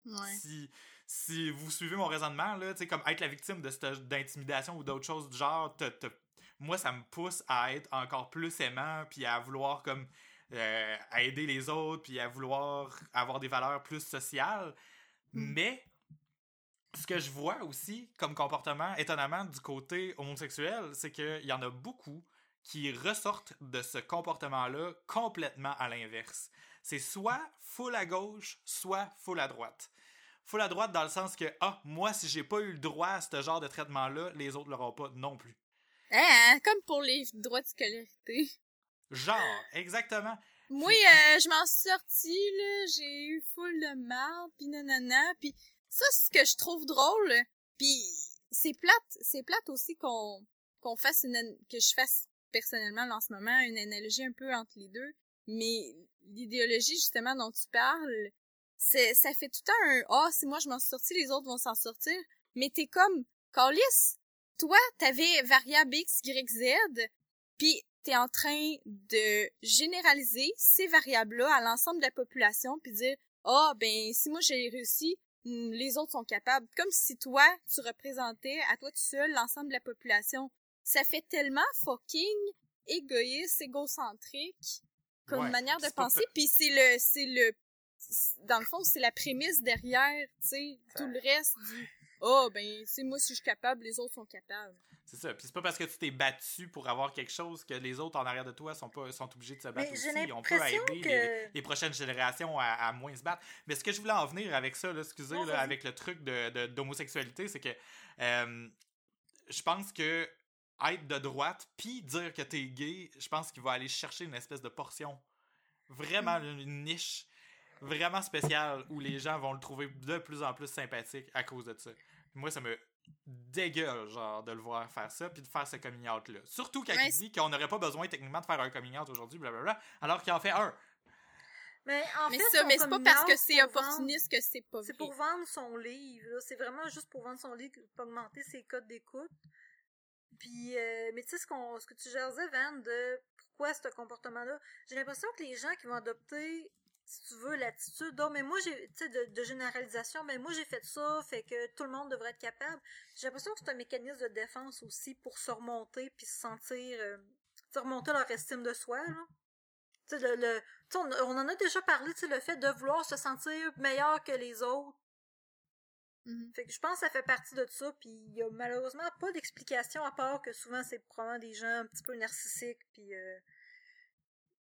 Ouais.
si, si vous suivez mon raisonnement, là, tu sais, comme être la victime de cette- d'intimidation ou d'autres choses du genre, te- te- moi, ça me pousse à être encore plus aimant, puis à vouloir comme euh, à aider les autres, puis à vouloir avoir des valeurs plus sociales.
Mm.
Mais ce que je vois aussi comme comportement, étonnamment, du côté homosexuel, c'est qu'il y en a beaucoup qui ressortent de ce comportement-là complètement à l'inverse. C'est soit full à gauche, soit full à droite. Full à droite dans le sens que, ah, moi, si j'ai pas eu le droit à ce genre de traitement-là, les autres l'auront pas non plus.
Hein, comme pour les droits de scolarité.
Genre, exactement.
Moi, euh, je m'en suis sortie, là, j'ai eu full de marde, pis nanana, pis ça, c'est ce que je trouve drôle, puis c'est plate, c'est plate aussi qu'on qu'on fasse une, que je fasse personnellement en ce moment une analogie un peu entre les deux, mais l'idéologie justement dont tu parles, c'est ça fait tout le temps un ah si moi je m'en suis sorti les autres vont s'en sortir, mais t'es comme Carlis, toi t'avais variable x y z, puis t'es en train de généraliser ces variables-là à l'ensemble de la population puis dire ah ben si moi j'ai réussi hmm, les autres sont capables comme si toi tu représentais à toi tout seul l'ensemble de la population. Ça fait tellement fucking égoïste égocentrique comme manière de penser puis c'est le c'est le dans le fond c'est la prémisse derrière tu sais tout le reste du oh ben c'est moi si je suis capable les autres sont capables
c'est ça. Puis c'est pas parce que tu t'es battu pour avoir quelque chose que les autres en arrière de toi sont pas sont obligés de se battre aussi. On peut aider les, prochaines générations à, moins se battre. Mais ce que je voulais en venir avec ça, là, excusez, là, avec le truc de d'homosexualité, c'est que euh, je pense que être de droite puis dire que t'es gay, je pense qu'il va aller chercher une espèce de portion. Vraiment mm. une niche vraiment spéciale où les gens vont le trouver de plus en plus sympathique à cause de ça. Moi, ça me dégueule, genre, de le voir faire ça, puis de faire ce coming out-là. Surtout quand il dit qu'on n'aurait pas besoin techniquement de faire un coming out aujourd'hui, blablabla, alors qu'il en fait un.
Mais en
mais
fait,
ça, mais c'est pas parce que c'est opportuniste que c'est pas
C'est pour vendre son livre, c'est vraiment juste pour vendre son livre, pour augmenter ses codes d'écoute. Puis, euh, mais tu sais, ce, qu'on, ce que tu jasais, Van, de pourquoi ce comportement-là, j'ai l'impression que les gens qui vont adopter si tu veux, l'attitude, mais moi, j'ai, tu sais, de, généralisation, mais moi, j'ai fait ça, fait que tout le monde devrait être capable. J'ai l'impression que c'est un mécanisme de défense aussi pour se remonter puis se sentir, euh, remonter leur estime de soi, là. Tu sais, le, on, on, en a déjà parlé, tu sais, le fait de vouloir se sentir meilleur que les autres. Mm-hmm. Fait que je pense que ça fait partie de ça, puis il y a malheureusement pas d'explication à part que souvent c'est probablement des gens un petit peu narcissiques, puis euh,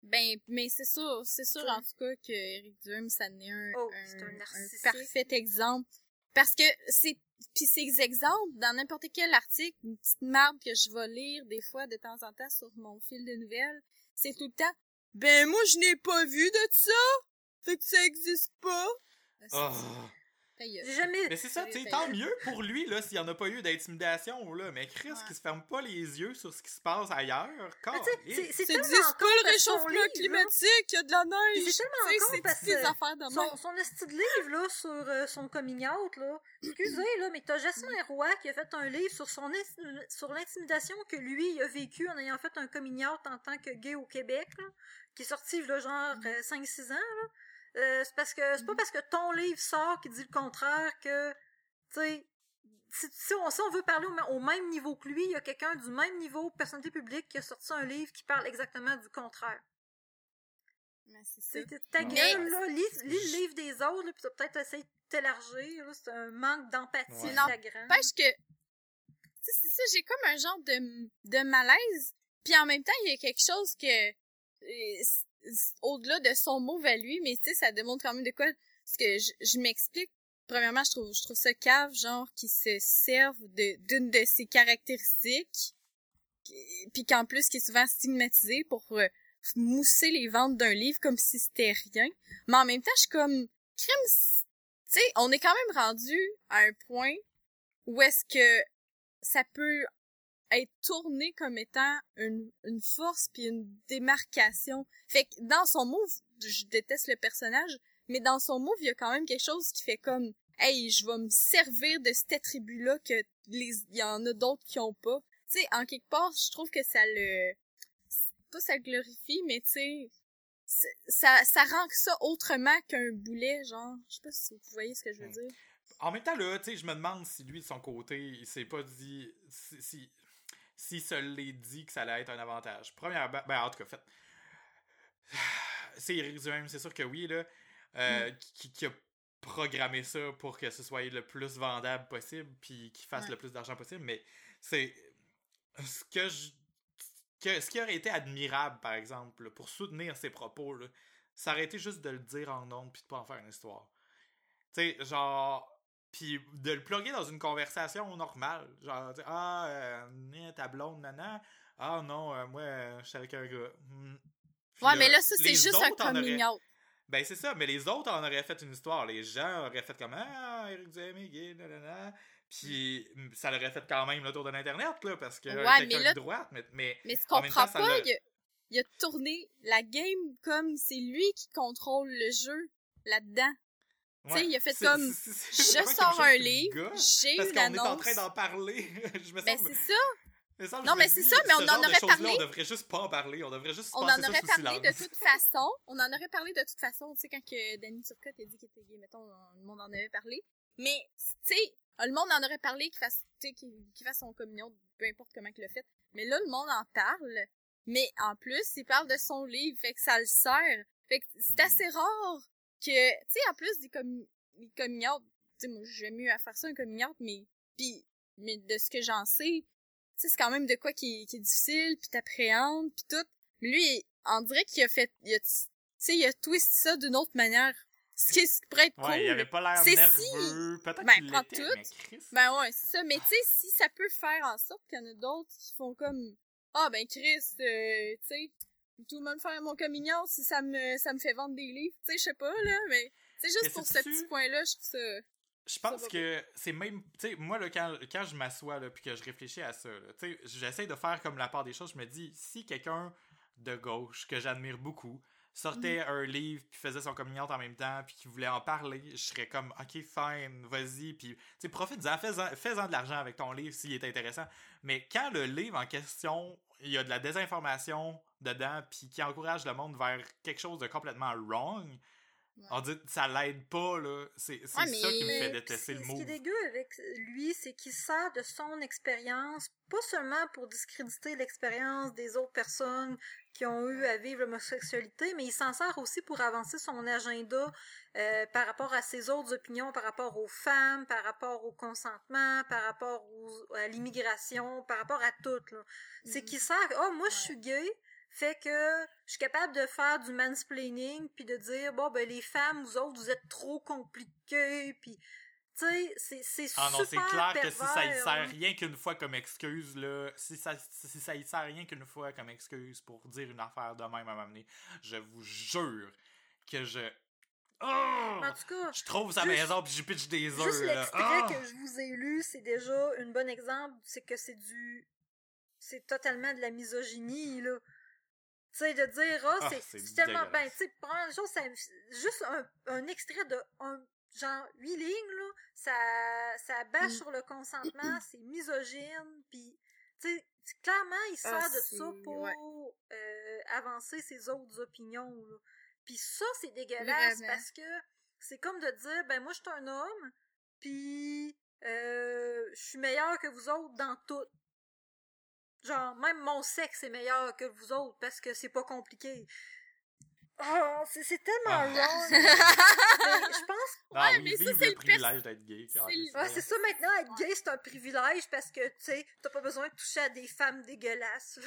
ben, mais c'est sûr, c'est sûr en tout cas que Eric Duhem, ça n'est un, oh, un, parfait exemple. Parce que c'est, puis ces exemples, dans n'importe quel article, une petite marde que je vais lire des fois de temps en temps sur mon fil de nouvelles, c'est tout le temps, ben moi je n'ai pas vu de ça, fait que ça existe pas.
Oh. Mais c'est ça, tu tant mieux pour lui, là, s'il n'y en a pas eu d'intimidation, là. Mais Chris, qui se ferme pas les yeux sur ce qui se passe ailleurs.
C'est du pas le réchauffement climatique, il y a de la neige.
C'est tellement con parce que affaires de son, son esti de livre, là, sur euh, son coming out, là. Excusez, là, mais t'as Jasmin Roy qui a fait un livre sur son sur l'intimidation que lui a vécu en ayant fait un coming out en tant que gay au Québec, là, qui est sorti, là, genre, 5-6 mm. euh, ans, là. Euh, c'est parce que c'est pas parce que ton livre sort qui dit le contraire que tu sais si, on, veut parler au, même niveau que lui, il y a quelqu'un du même niveau, personnalité publique, qui a sorti un livre qui parle exactement du contraire.
Mais c'est
Ta gueule, là, lis, le livre des autres, puis tu vas peut-être essayer de t'élargir, c'est un manque d'empathie ouais. flagrant.
Parce que, c'est ça, j'ai comme un genre de, de malaise, puis en même temps, il y a quelque chose que, euh, au-delà de son mot à lui, mais tu sais, ça démontre quand même de quoi. Parce que je, m'explique. Premièrement, je trouve, je trouve ça cave, genre, qui se servent de, d'une de ses caractéristiques, puis qu'en plus, qui est souvent stigmatisé pour euh, mousser les ventes d'un livre comme si c'était rien. Mais en même temps, je suis comme, crime, tu sais, on est quand même rendu à un point où est-ce que ça peut être tourné comme étant une, une force puis une démarcation. Fait que dans son move, je déteste le personnage, mais dans son move, il y a quand même quelque chose qui fait comme Hey, je vais me servir de cet attribut-là que les il y en a d'autres qui ont pas. Tu sais, en quelque part, je trouve que ça le pas ça le glorifie, mais tu sais ça, ça rend ça autrement qu'un boulet, genre. Je sais pas si vous voyez ce que je veux dire.
En même temps, là, tu sais, je me demande si lui, de son côté, il s'est pas dit. si, si se l'est dit que ça allait être un avantage. Première, ben, en tout cas, fait. C'est Eric Duhem, c'est sûr que oui, là. Euh, mm. qui, a programmé ça pour que ce soit le plus vendable possible, puis qu'il fasse le plus d'argent possible, mais c'est. Ce que je. Que, ce qui aurait été admirable, par exemple, pour soutenir ses propos, là, ça aurait été juste de le dire en nombre puis de pas en faire une histoire. Tu sais, genre, puis de le plugger dans une conversation normale. Genre, ah, euh, ta blonde, nana. Ah non, euh, moi, je suis avec un gars. Hmm. Puis
Ouais, mais là, ça, c'est juste un coming.
Ben, c'est ça, mais les autres en auraient fait une histoire. Les gens auraient fait comme Ah, Eric Duhem est gay, nanana. Puis ça l'aurait fait quand même le tour de l'Internet, là, parce que
Ouais,
quelqu'un
mais là-
de droite, mais. mais
Mais ce qu'on comprend
temps,
pas,
l'a-
il a, il a tourné la game comme c'est lui qui contrôle le jeu là-dedans. Tu sais, il a fait comme, Je sors un livre, j'ai
Parce
une
qu'on est en
annonce.
train d'en parler. je me
Ben
semble-
c'est ça.
me semble,
Non, mais c'est ça, mais on en aurait parlé.
On devrait juste pas en parler. On devrait juste
On en aurait parlé de toute façon. On en aurait parlé de toute façon. Tu sais, quand que Danny Turcotte a dit qu'il était gay, mettons, le monde en avait parlé. Mais, tu sais, le monde en aurait parlé qu'il fasse, qu'il qu'il fasse son communion, peu importe comment il l'a fait. Mais là, le monde en parle. Mais en plus, il parle de son livre, fait que ça le sert. Fait que c'est
Mhm.
assez rare que, tu sais, en plus des, commu des coming out, tu sais, moi, j'aime mieux à faire ça, un coming out, mais, pis, mais de ce que j'en sais, tu sais, c'est quand même de quoi qui, est- qui est difficile, puis t'appréhendes, puis tout. Mais lui, on dirait qu'il a fait, il a, tu sais, il a twist ça d'une autre manière. Ce qui, pourrait être cool.
Ouais, il avait pas l'air nerveux. Peut-être
Ben,
qu'il l'était.
Ben ouais, c'est ça. Mais tu sais, si ça peut faire en sorte qu'il y en a d'autres qui font comme Ah ben Chris, euh, tu sais, tout le monde faire mon communion si ça me ça me fait vendre des livres. Tu sais, je sais pas là, mais c'est juste
Mais
pour ce petit point-là, je trouve ça.
Je pense que c'est même. Tu sais, moi, là, quand, quand je m'assois, là, puis que je réfléchis à ça, tu sais, j'essaie de faire comme la part des choses. Je me dis, si quelqu'un de gauche, que j'admire beaucoup, sortait
Mm.
un livre, puis faisait son communion en même temps, puis qui voulait en parler, je serais comme, ok, fine, vas-y, puis, tu sais, profite-en, fais-en fais-en de l'argent avec ton livre s'il est intéressant. Mais quand le livre en question, il y a de la désinformation dedans, puis qui encourage le monde vers quelque chose de complètement wrong,
Ouais.
on dit, ça l'aide pas, là. C'est c'est
Ouais,
ça qui me fait détester le
ce qui est dégueu avec lui, c'est qu'il sert de son expérience, pas seulement pour discréditer l'expérience des autres personnes qui ont eu à vivre l'homosexualité, mais il s'en sert aussi pour avancer son agenda euh, par rapport à ses autres opinions, par rapport aux femmes, par rapport au consentement, par rapport aux- à l'immigration, par rapport à tout. là. C'est
Mhm.
qu'il sert, oh, moi je suis gay, fait que je suis capable de faire du mansplaining puis de dire bon ben les femmes vous autres vous êtes trop compliqués puis tu sais c'est c'est
Ah non, c'est
super
clair que si ça y sert rien qu'une fois comme excuse, là, si ça, si ça y sert rien qu'une fois comme excuse pour dire une affaire de même à m'amener, je vous jure que je. Oh!
en tout cas
Je trouve sa
juste-
maison puis je pitch des
juste
œufs, là.
l'extrait
Ah!
que je vous ai lu c'est déjà un bon exemple c'est que c'est du c'est totalement de la misogynie là sais de dire ah
Ah,
c'est tellement ben tu sais chose ça juste un, un extrait de un genre huit lignes là ça ça bâche
Mm.
sur le consentement c'est misogyne puis tu sais clairement il sert
Ah,
de
c'est-
ça pour
ouais.
euh, avancer ses autres opinions là. puis ça c'est dégueulasse
Vraiment.
parce que c'est comme de dire ben moi je suis un homme puis euh, je suis meilleur que vous autres dans tout genre même mon sexe est meilleur que vous autres parce que c'est pas compliqué oh c'est c'est tellement
Ah.
wrong Mais je pense
Ah
Ouais,
oui,
mais ça, c'est
le
le
privilège d'être gay.
c'est
Ouais, ça maintenant, être gay, c'est un privilège parce que, tu sais, t'as pas besoin de toucher à des femmes dégueulasses.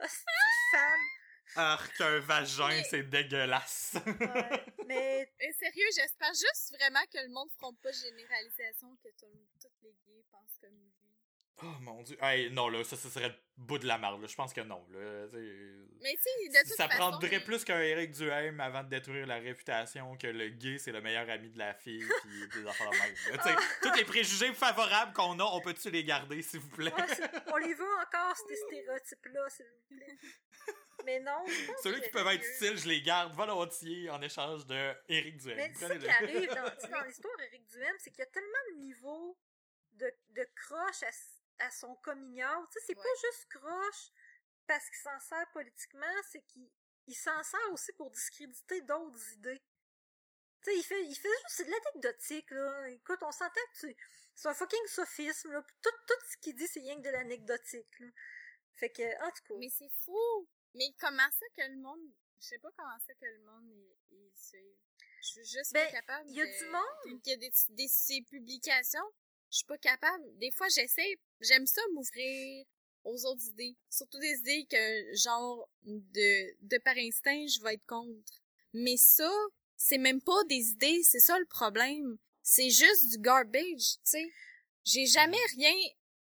C'est une femme.
Ah, qu'un vagin,
Mais-
c'est dégueulasse.
Ouais. Mais,
Mais sérieux, j'espère juste vraiment que le monde ne fera pas généralisation que tous les gays pensent comme lui.
Oh mon dieu. Hey, non, là, ça, ça serait le bout de la marde. Je pense que non, là.
Mais sais, de toute
ça
façon...
prendrait plus qu'un Eric Duhem avant de détruire la réputation que le gay c'est le meilleur ami de la fille puis des affaires de même. sais, tous les préjugés favorables qu'on a, on peut-tu les garder s'il vous plaît?
Ouais, on les veut encore, ces stéréotypes-là, s'il vous plaît. Mais non,
Ceux
que
qui peuvent être utiles, je les garde volontiers en échange de Eric Duhem.
Mais c'est ça qui arrive dans, l'histoire d'Éric Duhem, c'est qu'il y a tellement de niveaux de, de croche à, à son coming out. Tu sais, c'est
Ouais.
pas juste croche parce qu'il s'en sert politiquement, c'est qu'il il s'en sert aussi pour discréditer d'autres idées. Tu sais, il fait, il fait juste, de l'anecdotique, là. Écoute, on s'entend que tu- c'est un fucking sophisme, là. Tout, tout ce qu'il dit, c'est rien que de l'anecdotique, là. Fait que, en tout cas.
Mais c'est fou! Mais comment ça que le monde... Je sais pas comment ça que le monde il, il suit. Je suis juste
Ben,
pas capable
il y a
de-
du monde.
Il y a des, des, ces publications, je suis pas capable. Des fois, j'essaie... J'aime ça m'ouvrir aux autres idées. Surtout des idées que, genre, de, de par instinct, je vais être contre. Mais ça, c'est même pas des idées, c'est ça le problème. C'est juste du garbage, tu sais. J'ai jamais rien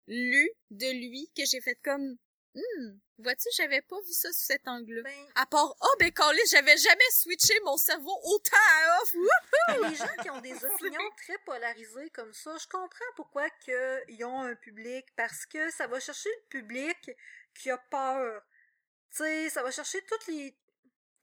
lu de lui que j'ai fait comme Hmm, vois-tu, j'avais pas vu ça sous cet angle-là.
Ben,
À part, oh ben Carly, j'avais jamais switché mon cerveau autant à off. Wouh!
les gens qui ont des opinions très polarisées comme ça, je comprends pourquoi que ils ont un public, parce que ça va chercher le public qui a peur. Tu sais, ça va chercher toutes les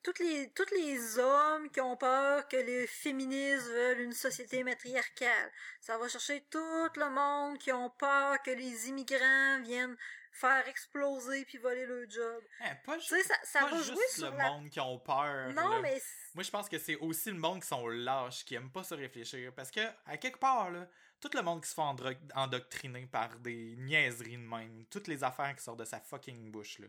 toutes les tous les hommes qui ont peur que les féministes veulent une société matriarcale. Ça va chercher tout le monde qui ont peur que les immigrants viennent faire exploser puis voler leur job.
Hein, pas
ça, ça
pas
va
juste
jouer sur
le
la...
monde qui ont peur.
Non,
là.
mais...
Moi, je pense que c'est aussi le monde qui sont lâches, qui aiment pas se réfléchir. Parce que, à quelque part, là, tout le monde qui se fait endro- endoctriner par des niaiseries de même, toutes les affaires qui sortent de sa fucking bouche, là.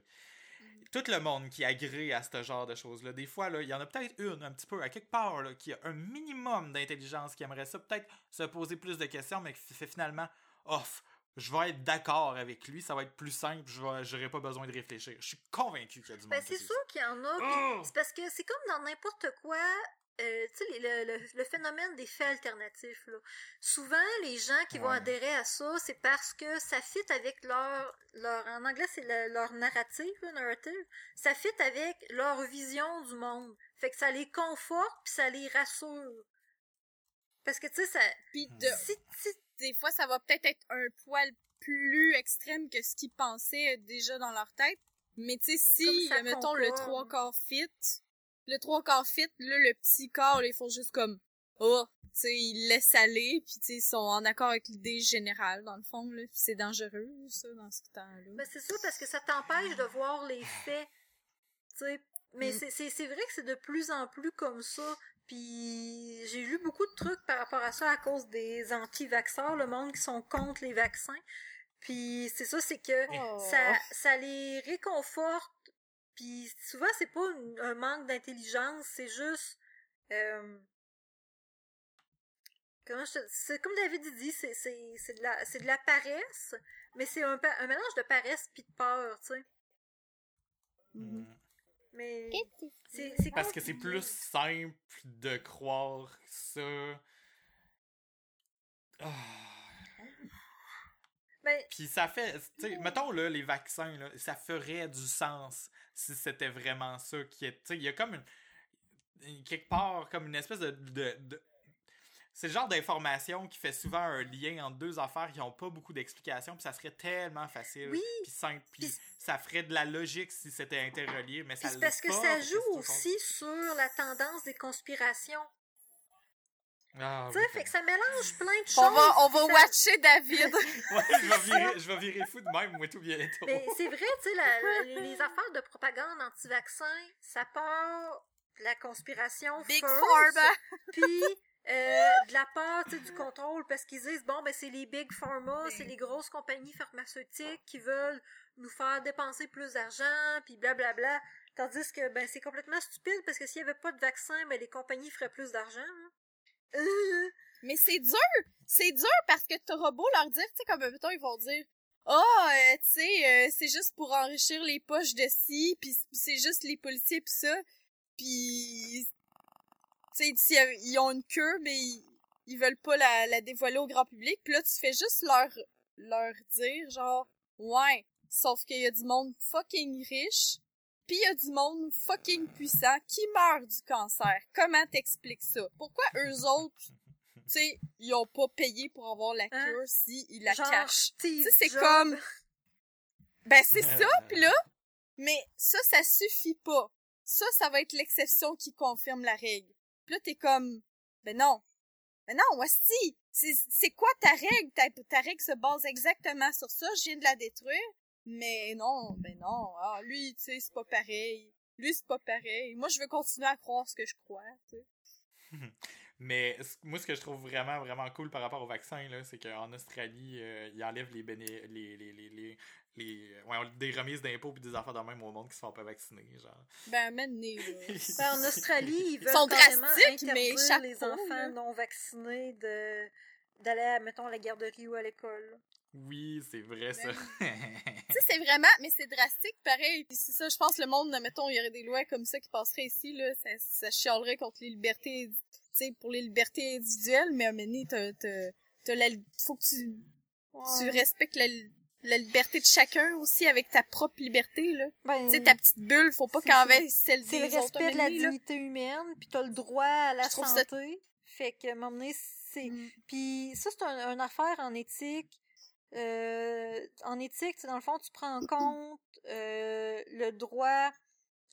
Tout le monde qui agrée à ce genre de choses-là. Des fois, il y en a peut-être une, un petit peu, à quelque part, là, qui a un minimum d'intelligence, qui aimerait ça, peut-être se poser plus de questions, mais qui fait finalement, off, je vais être d'accord avec lui, ça va être plus simple, je j'aurai pas besoin de réfléchir. Je suis convaincu qu'il y a du monde
Ben, c'est sûr qu'il y en a.
Oh!
C'est parce que c'est comme dans n'importe quoi. euh, tu sais, les- le, le- le phénomène des faits alternatifs. Là. Souvent, les gens qui vont adhérer à ça, c'est parce que ça fit avec leur, leur en anglais, c'est le- leur narrative, là, narrative. Ça fit avec leur vision du monde. Fait que ça les conforte puis ça les rassure. Parce que, tu sais, ça...
Puis de,
Si, si-
des fois, ça va peut-être être un poil plus extrême que ce qu'ils pensaient déjà dans leur tête. Mais tu sais, si,
ça
mettons, le trois quarts fit, le trois quarts fit, là, le petit corps, là, ils font juste comme, oh, tu sais, ils laissent aller, puis tu sais, ils sont en accord avec l'idée générale, dans le fond, là. C'est dangereux, ça, dans ce temps-là.
Ben, c'est sûr parce que ça t'empêche de voir les faits. Tu sais, mais
Mm.
c'est vrai que c'est de plus en plus comme ça. Puis j'ai lu beaucoup de trucs par rapport à ça à cause des anti-vaxxeurs, le monde qui sont contre les vaccins. Puis c'est ça, c'est que
Oh.
ça, ça les réconforte. Puis souvent, c'est pas une- un manque d'intelligence, c'est juste... euh, comment je te- C'est comme David il dit, c'est c'est- c'est de, la- c'est de la paresse, mais c'est un, un mélange de paresse puis de peur, tu sais.
Mhm.
Mm.
Mais c'est? c'est
Parce que c'est plus simple de croire ça. Ah.
Ben,
Puis ça fait, tu sais, mettons là, les vaccins, là, ça ferait du sens si c'était vraiment ça qui est. Tu sais, il y a comme une. une- quelque part, comme une espèce de. de, de- c'est le genre d'information qui fait souvent un lien entre deux affaires qui n'ont pas beaucoup d'explications, puis ça serait tellement facile,
Oui.
puis simple, puis ça ferait de la logique si c'était interrelié, mais ça
parce que
pas,
ça joue aussi sur la tendance des conspirations.
Ah,
Tu sais,
oui,
fait que ça mélange plein de choses.
On va, on va
ça-
watcher David.
Ouais, je vais virer, je vais virer fou de même, moi, tout bientôt.
Mais c'est vrai, tu sais, la- la- les affaires de propagande anti-vaccin, ça part de la conspiration
Big
first,
Pharma.
puis euh, de la part du contrôle, parce qu'ils disent, bon, ben c'est les big pharma,
Ben.
c'est les grosses compagnies pharmaceutiques qui veulent nous faire dépenser plus d'argent, puis blablabla. Tandis que, ben, c'est complètement stupide, parce que s'il y avait pas de vaccin, ben, les compagnies feraient plus d'argent. hein. Euh,
Mais c'est dur! C'est dur parce que t'auras beau leur dire, tu sais, comme mettons, ils vont dire Ah, euh, tu sais, euh, c'est juste pour enrichir les poches de ci, pis c- c'est juste les policiers pis ça. Pis, tu sais, ils ont une queue, mais ils, ils veulent pas la, la dévoiler au grand public. Pis là, tu fais juste leur, leur dire, genre, ouais, sauf qu'il y a du monde fucking riche, pis il y a du monde fucking puissant qui meurt du cancer. Comment t'expliques ça? Pourquoi eux autres, tu sais, ils ont pas payé pour avoir la
Hein?
cure si ils la
genre,
cachent? Tu sais, c'est comme... Ben, c'est ça, pis là, mais ça, ça suffit pas. Ça, ça va être l'exception qui confirme la règle. Pis là, t'es comme, ben non. Ben non, Wasti, c'est quoi ta règle? Ta, règle se base exactement sur ça, je viens de la détruire. Mais non, ben non, ah, lui, tu sais, c'est pas pareil. Lui, c'est pas pareil. Moi, je veux continuer à croire ce que je crois, tu sais.
Mais moi, ce que je trouve vraiment, vraiment cool par rapport au vaccin, c'est qu'en Australie, euh, ils enlèvent les, les, les, les, ouais, des remises d'impôts puis des affaires de même au monde qui se font pas vacciner, genre.
Ben, maintenant, là.
Ben, en Australie, ils veulent
sont
carrément
drastiques, mais
interdire
chapeau,
les enfants
là.
non vaccinés de d'aller, à, mettons, à la garderie ou à l'école.
Oui, c'est vrai, ça.
Tu sais, c'est vraiment, mais c'est drastique, pareil. Puis c'est ça, je pense, le monde, mettons, il y aurait des lois comme ça qui passeraient ici, là, ça, ça chialerait contre les libertés, tu sais, pour les libertés individuelles, mais à un moment donné, t'as, t'as, t'as la, faut que tu, tu respectes la, la liberté de chacun aussi avec ta propre liberté, là.
Ben,
Tu sais, ta petite bulle, faut pas
c'est-
qu'envers celle
C'est
des
le
autres.
respect de la
là.
dignité humaine, puis t'as le droit à la
trouve ça-
santé. Fait que, donné, c'est...
Mm.
Puis ça, c'est un, une affaire en éthique. Euh, en éthique, c'est dans le fond, tu prends en compte euh, le droit,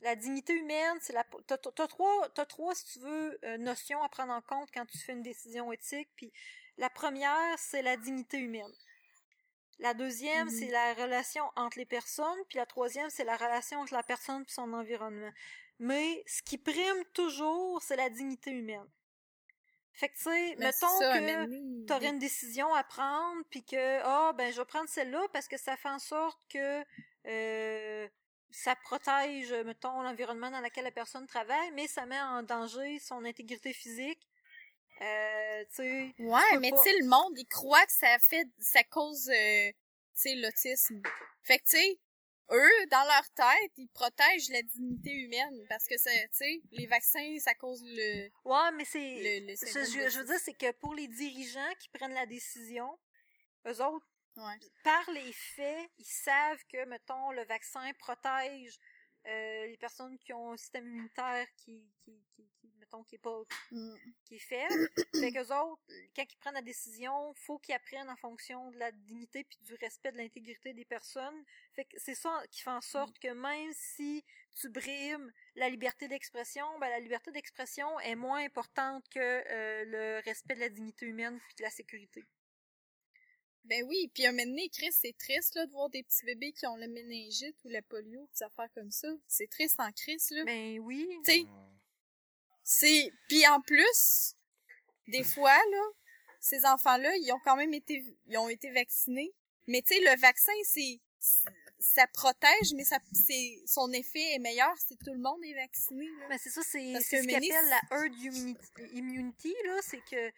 la dignité humaine. C'est la. T'as, t'as- t'as trois, t'as trois, si tu veux, euh, notions à prendre en compte quand tu fais une décision éthique. Puis la première, c'est la dignité humaine. La deuxième,
Mhm.
c'est la relation entre les personnes. Puis la troisième, c'est la relation entre la personne et son environnement. Mais ce qui prime toujours, c'est la dignité humaine. Fait que, tu sais, mettons
ça,
que t'aurais une décision à prendre, puis que, ah, ben, je vais prendre celle-là parce que ça fait en sorte que euh, ça protège, mettons, l'environnement dans lequel la personne travaille, mais ça met en danger son intégrité physique. Euh, tu
Ouais, mais
pas-
tu sais, le monde, il croit que ça fait, ça cause, euh, tu sais, l'autisme. Fait que, tu sais, eux, dans leur tête, ils protègent la dignité humaine parce que, tu sais, les vaccins, ça cause le...
ouais, mais c'est,
le, le
je,
syndrome
je- je veux dire, c'est que pour les dirigeants qui prennent la décision, eux autres,
Ouais.
par les faits, ils savent que, mettons, le vaccin protège euh, les personnes qui ont un système immunitaire qui, qui, qui, qui, mettons, qui est pas
Mm.
qui est faible. fait qu'eux autres, quand ils prennent la décision, faut qu'ils apprennent en fonction de la dignité puis du respect de l'intégrité des personnes. Fait que c'est ça qui fait en sorte que même si tu brimes la liberté d'expression, ben la liberté d'expression est moins importante que euh, le respect de la dignité humaine puis de la sécurité.
Ben oui, puis un moment donné, Chris, c'est triste, là, de voir des petits bébés qui ont le méningite ou la polio, des affaires comme ça. C'est triste en Chris, là.
Ben oui.
Tu sais, C'est puis en plus des fois là, ces enfants-là, ils ont quand même été ils ont été vaccinés, mais tu sais le vaccin c'est ça protège mais ça c'est son effet est meilleur si tout le monde est vacciné là.
Mais c'est ça, c'est ce qu'ils
Ménis-
appellent la herd immunity, là, c'est que,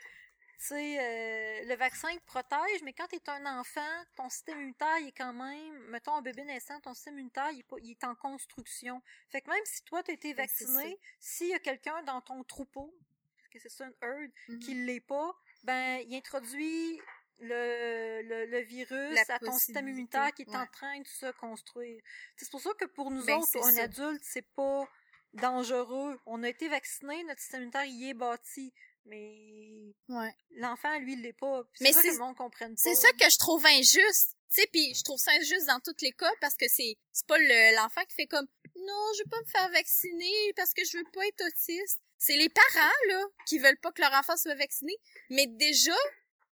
sais, euh, le vaccin te protège, mais quand t'es un enfant, ton système immunitaire, il est quand même, mettons, un bébé naissant, ton système immunitaire, il est, pas, il est en construction. Fait que même si toi, t'as été
Ben,
vacciné, s'il y a quelqu'un dans ton troupeau, parce que c'est ça une herd,
Mhm.
qui l'est pas, ben, il introduit le, le, le virus
La
à ton système immunitaire qui est en train de se construire. C'est pour ça que pour nous
Ben,
autres, un
ça.
adulte, c'est pas dangereux. On a été vaccinés, notre système immunitaire y est bâti. Mais
Ouais.
l'enfant, lui, il l'est pas.
Mais
C'est ça que
c'est-
le monde comprenne pas.
C'est ça que je trouve injuste. Tu sais, puis je trouve ça injuste dans tous les cas parce que c'est c'est pas le- l'enfant qui fait comme non, je veux pas me faire vacciner parce que je veux pas être autiste. C'est les parents là qui veulent pas que leur enfant soit vacciné. Mais déjà,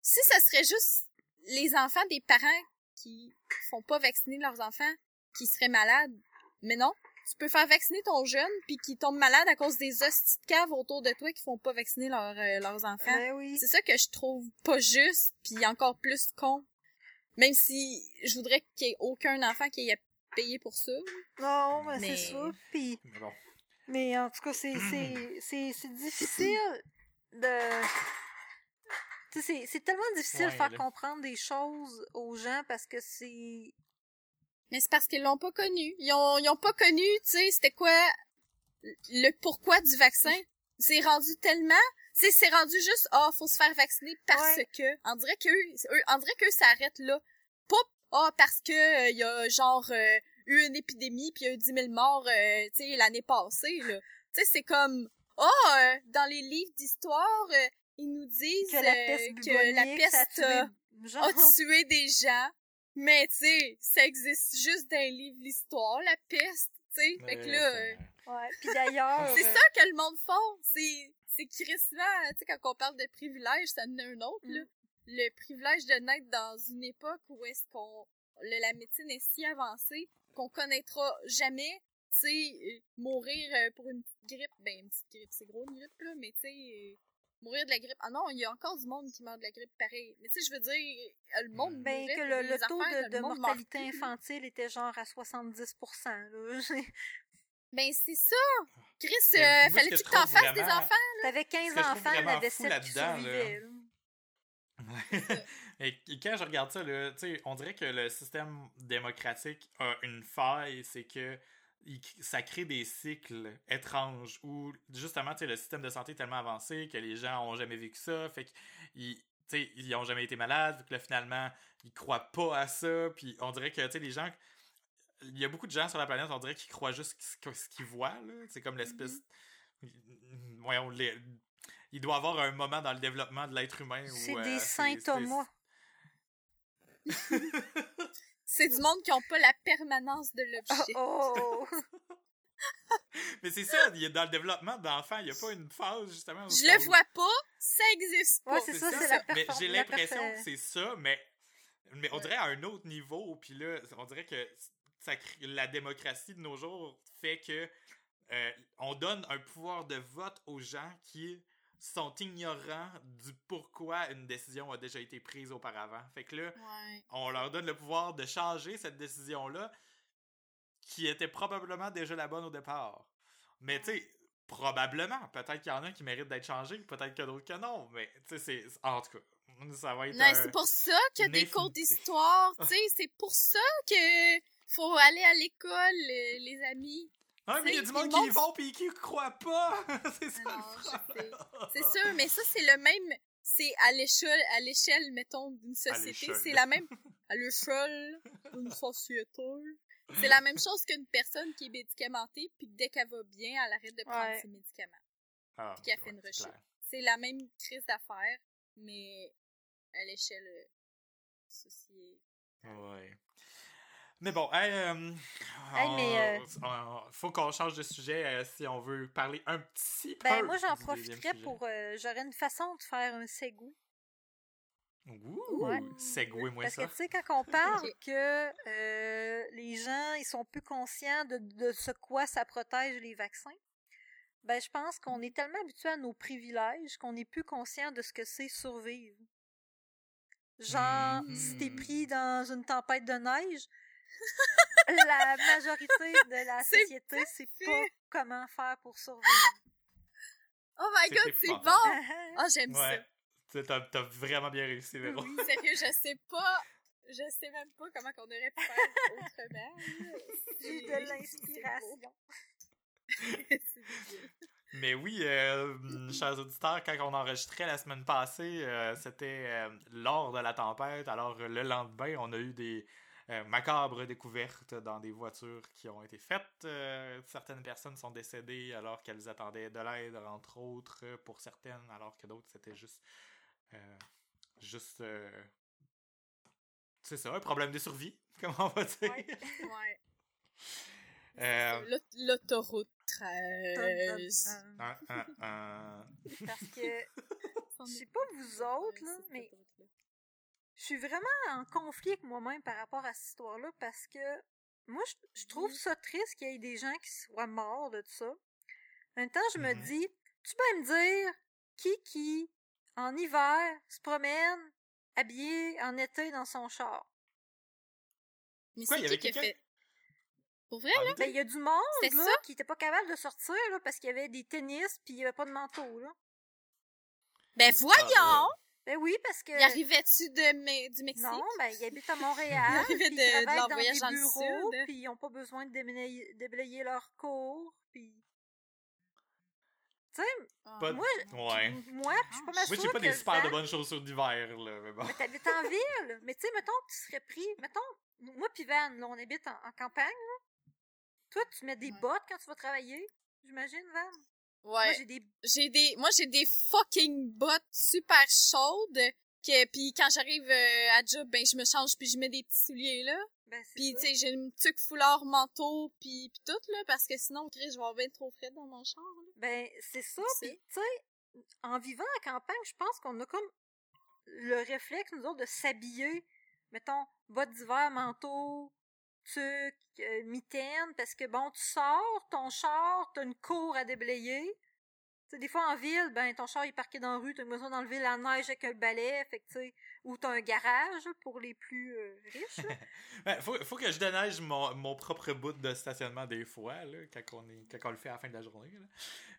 si ça serait juste les enfants des parents qui font pas vacciner leurs enfants qui seraient malades, mais non, tu peux faire vacciner ton jeune puis qui tombe malade à cause des hosties de caves autour de toi qui font pas vacciner leurs euh, leurs enfants.
Ben oui.
C'est ça que je trouve pas juste, puis encore plus con. Même si je voudrais qu'il y ait aucun enfant qui ait à payer pour ça.
Non, ben
Mais-
c'est ça. Puis,
Mais bon.
mais en tout cas, c'est, c'est, c'est, c'est difficile de... Tu sais, c'est, c'est tellement difficile de
Ouais,
faire
là.
comprendre des choses aux gens parce que c'est...
Mais c'est parce qu'ils l'ont pas connu. Ils ont, ils ont pas connu, tu sais, c'était quoi le pourquoi du vaccin. C'est rendu tellement, tu sais, c'est rendu juste, ah, faut se faire vacciner parce
Ouais.
que. On dirait qu'eux, eux- on dirait qu'eux s'arrêtent là. Pas, ah, parce que euh, il y a genre euh, eu une épidémie puis il y a eu 10 000 morts, euh, tu sais, l'année passée, là. Tu sais, c'est comme, ah, euh, dans les livres d'histoire, ils nous disent
Que la peste
que la
bubonique, ça a
peste
tué
a-
genre-
a tué des gens. Mais tu sais, ça existe juste dans les livres d'histoire, la peste, tu sais. Fait que là,
c'est-
euh,
Ouais, puis d'ailleurs...
c'est
euh,
ça que le monde font. C'est, c'est crissement, tu sais, quand on parle de privilège, ça en un autre, là.
Mm.
Le privilège de naître dans une époque où est-ce qu'on, le- la médecine est si avancée qu'on connaîtra jamais, tu sais, euh, mourir pour une petite grippe. Ben, une petite grippe, c'est gros une grippe, là, mais tu sais, mourir de la grippe. Ah non, il y a encore du monde qui meurt de la grippe pareil. Mais tu sais, je veux dire, euh, le monde
Ben,
mourrait
que le, taux
affaires,
de, mortalité infantile était genre à 70%. Là.
Ben, c'est ça! Chris, euh, fallait
que
que t'en fasses des enfants?
T'avais 15
Ce que je trouve
enfants,
fou
7 qui survivaient. là.
et, et quand je regarde ça, là, tu sais, on dirait que le système démocratique a une faille, c'est que il- ça crée des cycles étranges où justement tu sais, le système de santé est tellement avancé que les gens ont jamais vécu ça fait sais, ils ont jamais été malades, vu que là, finalement, ils croient pas à ça, puis on dirait que, tu sais, les gens... Il y a beaucoup de gens sur la planète, on dirait qu'ils croient juste ce qu'ils voient, là. C'est comme l'espèce... Voyons, les- il doit y avoir un moment dans le développement de l'être humain.
C'est
euh,
des saints
c'est-
Thomas.
C'est du monde qui n'a pas la permanence de l'objet.
Oh!
Mais c'est ça, dans le développement d'enfants, il n'y a pas une phase, justement... où
Je le vois pas, ça existe pas.
Ouais, c'est ça, c'est la
Mais j'ai l'impression que c'est ça, mais, mais on dirait à un autre niveau. Puis là, on dirait que ça, la démocratie de nos jours fait que euh, on donne un pouvoir de vote aux gens qui sont ignorants du pourquoi une décision a déjà été prise auparavant. Fait que là,
Ouais.
on leur donne le pouvoir de changer cette décision-là qui était probablement déjà la bonne au départ. Mais tu sais, probablement, peut-être qu'il y en a qui méritent d'être changés, peut-être qu'il y a d'autres que non, mais tu sais, c'est... En tout cas, ça va être
Non, c'est pour ça que
une
des cours d'histoire, tu sais, c'est pour ça que faut aller à l'école, les amis.
Ouais, mais il y a
c'est-
du monde qui y vont pis qui croient pas! c'est ça
Non,
le.
C'est sûr, mais ça, c'est le même. C'est à l'échelle, à l'échelle, mettons, d'une société. C'est la même. À l'échelle d'une société. C'est la même chose qu'une personne qui est médicamentée, puis dès qu'elle va bien, elle arrête de prendre
Ouais.
ses médicaments.
Ah,
qui a fait une
c'est
rechute. C'est la même crise d'affaires, mais à l'échelle euh, sociétale.
Ouais. Mais bon, hey, euh,
Hey,
on-
mais, euh,
on- faut qu'on change de sujet euh, si on veut parler un petit peu.
Ben, moi, j'en profiterais pour. euh, J'aurais une façon de faire un segue.
Ouh,
Ouais.
segway-moi
Parce
ça.
que, tu sais, quand on parle que euh, les gens, ils sont plus conscients de, de ce quoi ça protège les vaccins, ben, je pense qu'on est tellement habitué à nos privilèges qu'on n'est plus conscient de ce que c'est survivre. Genre,
Mhm.
si t'es pris dans une tempête de neige, la majorité de la société sait pas comment faire pour survivre.
Oh my
C'est
god, c'est bon! Oh, j'aime
Ouais. Sais, T'as t'as vraiment bien réussi, Véro.
ça. Oui, sérieux, je sais pas. Je sais même pas comment on aurait pu faire autrement.
J'ai eu de l'inspiration.
Mais oui, euh, chers auditeurs, quand on enregistrait la semaine passée, euh, c'était euh, lors de la tempête. Alors, le lendemain, on a eu des euh, macabres découvertes dans des voitures qui ont été faites. Euh, certaines personnes sont décédées alors qu'elles attendaient de l'aide, entre autres, pour certaines, alors que d'autres, c'était juste. euh, juste. euh, c'est ça, un problème de survie, comment on va dire.
Ouais.
Ouais.
Euh,
L'aut- L'autoroute 13.
un- un- un-
Parce que, je sais pas vous autres, là, mais je suis vraiment en conflit avec moi-même par rapport à cette histoire-là parce que moi, je, je trouve
Mhm.
ça triste qu'il y ait des gens qui soient morts de ça. En même temps, je me
Mhm.
dis, tu peux me dire qui qui, en hiver, se promène habillé en été dans son char?
Mais
Quoi,
c'est
il y
qui
avait
qui a
quelqu'un-
fait? Pour vrai, là?
Ben, il y a du monde, là,
ça?
qui était pas capable de sortir, là, parce qu'il y avait des tennis puis il y avait pas de manteau, là.
Ben voyons!
Ah,
Ben oui, parce que...
Il arrivait-tu de du Mexique?
Non, ben, ils habitent à Montréal,
Il de-
ils
de
travaillent
leur
dans
voyage
des
dans le
bureaux,
sud.
puis ils ont pas besoin de déblayer, déblayer leur cours, puis... Tu sais,
Ah.
Moi,
Ouais.
moi, je suis pas mal
Moi, j'ai pas des
le
super de bonnes chaussures d'hiver, là, mais bon.
Mais t'habites en ville, mais tu sais, mettons que tu serais pris... Mettons, moi puis Van, là, on habite en, en campagne, là. Toi, tu mets des
Ouais.
bottes quand tu vas travailler, j'imagine, Van? Moi,
Ouais.
j'ai des...
J'ai des, moi, j'ai des fucking bottes super chaudes. Que, puis quand j'arrive euh, à job, ben, je me change puis je mets des petits souliers, là.
Ben,
Puis, tu sais, j'ai une tuque foulard, manteau, puis puis tout, là, parce que sinon, Chris, je vais avoir bien trop frais dans mon char, là.
Ben, c'est ça. Puis, tu sais, en vivant en campagne, je pense qu'on a comme le réflexe, nous autres, de s'habiller, mettons, bottes d'hiver, manteau, tuc, euh, mitaine, parce que, bon, tu sors, ton char, t'as une cour à déblayer. Tu sais, des fois, en ville, ben, ton char est parqué dans la rue, t'as besoin d'enlever la neige avec un balai, fait ou t'as un garage, pour les plus euh, riches.
Ouais, faut, faut que je déneige mon, mon propre bout de stationnement des fois, là, quand on, est, quand on le fait à la fin de la journée. là.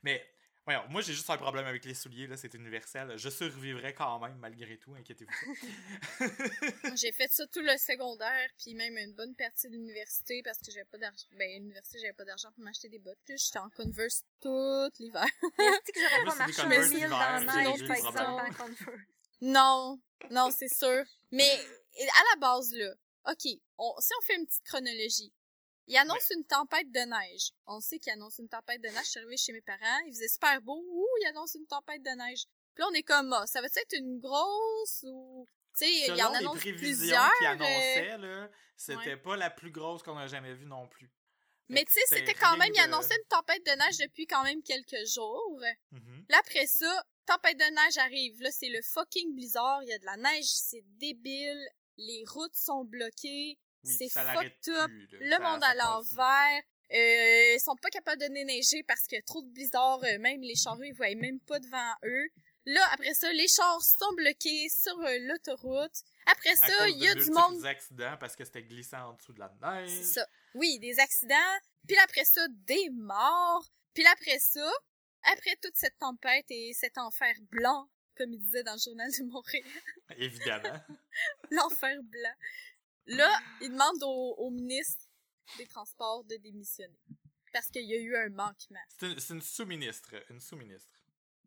Mais, voyons, moi j'ai juste un problème avec les souliers, là, c'est universel. Je survivrai quand même, malgré tout, inquiétez-vous
J'ai fait ça tout le secondaire, puis même une bonne partie de l'université, parce que j'avais pas d'argent. Ben, à l'université, j'avais pas d'argent pour m'acheter des bottes. Puis J'étais en Converse tout l'hiver.
Mais est-ce que j'aurais
Moi,
pas
c'est des
marché un
Converse
mille
d'hiver,
dans la
j'ai-
neige,
j'ai
par
le
exemple,
problème.
en Converse?
Non, non, c'est sûr. Mais à la base, là, OK, on, si on fait une petite chronologie, il annonce une tempête de neige. On sait qu'il annonce une tempête de neige. Je suis arrivée chez mes parents, il faisait super beau. Ouh, il annonce une tempête de neige. Puis là, on est comme, ah, ça va être une grosse ou... Tu sais, il y en annonce plusieurs.
qui annonçait, là, c'était pas la plus grosse qu'on a jamais vue non plus.
Mais tu sais, c'était quand même, il annonçait une tempête de neige depuis quand même quelques jours. Là, après ça, tempête de neige arrive. Là, c'est le fucking blizzard. Il y a de la neige, c'est débile. Les routes sont bloquées. C'est fucked up. le monde à l'envers. Euh, ils sont pas capables de neiger parce qu'il y a trop de blizzard. Euh, même les charrues, ils voient même pas devant eux. Là, après ça, les chars sont bloqués sur euh, l'autoroute. Après ça, il y a du monde.
des accidents parce que c'était glissant en dessous de la neige.
C'est ça. Oui, des accidents. Puis après ça, des morts. Puis après ça, après toute cette tempête et cet enfer blanc, comme il disait dans le journal de Montréal.
Évidemment.
L'enfer blanc. Là, il demande au, ministre des Transports de démissionner. Parce qu'il y a eu un manquement.
C'est une, sous-ministre. Une sous-ministre.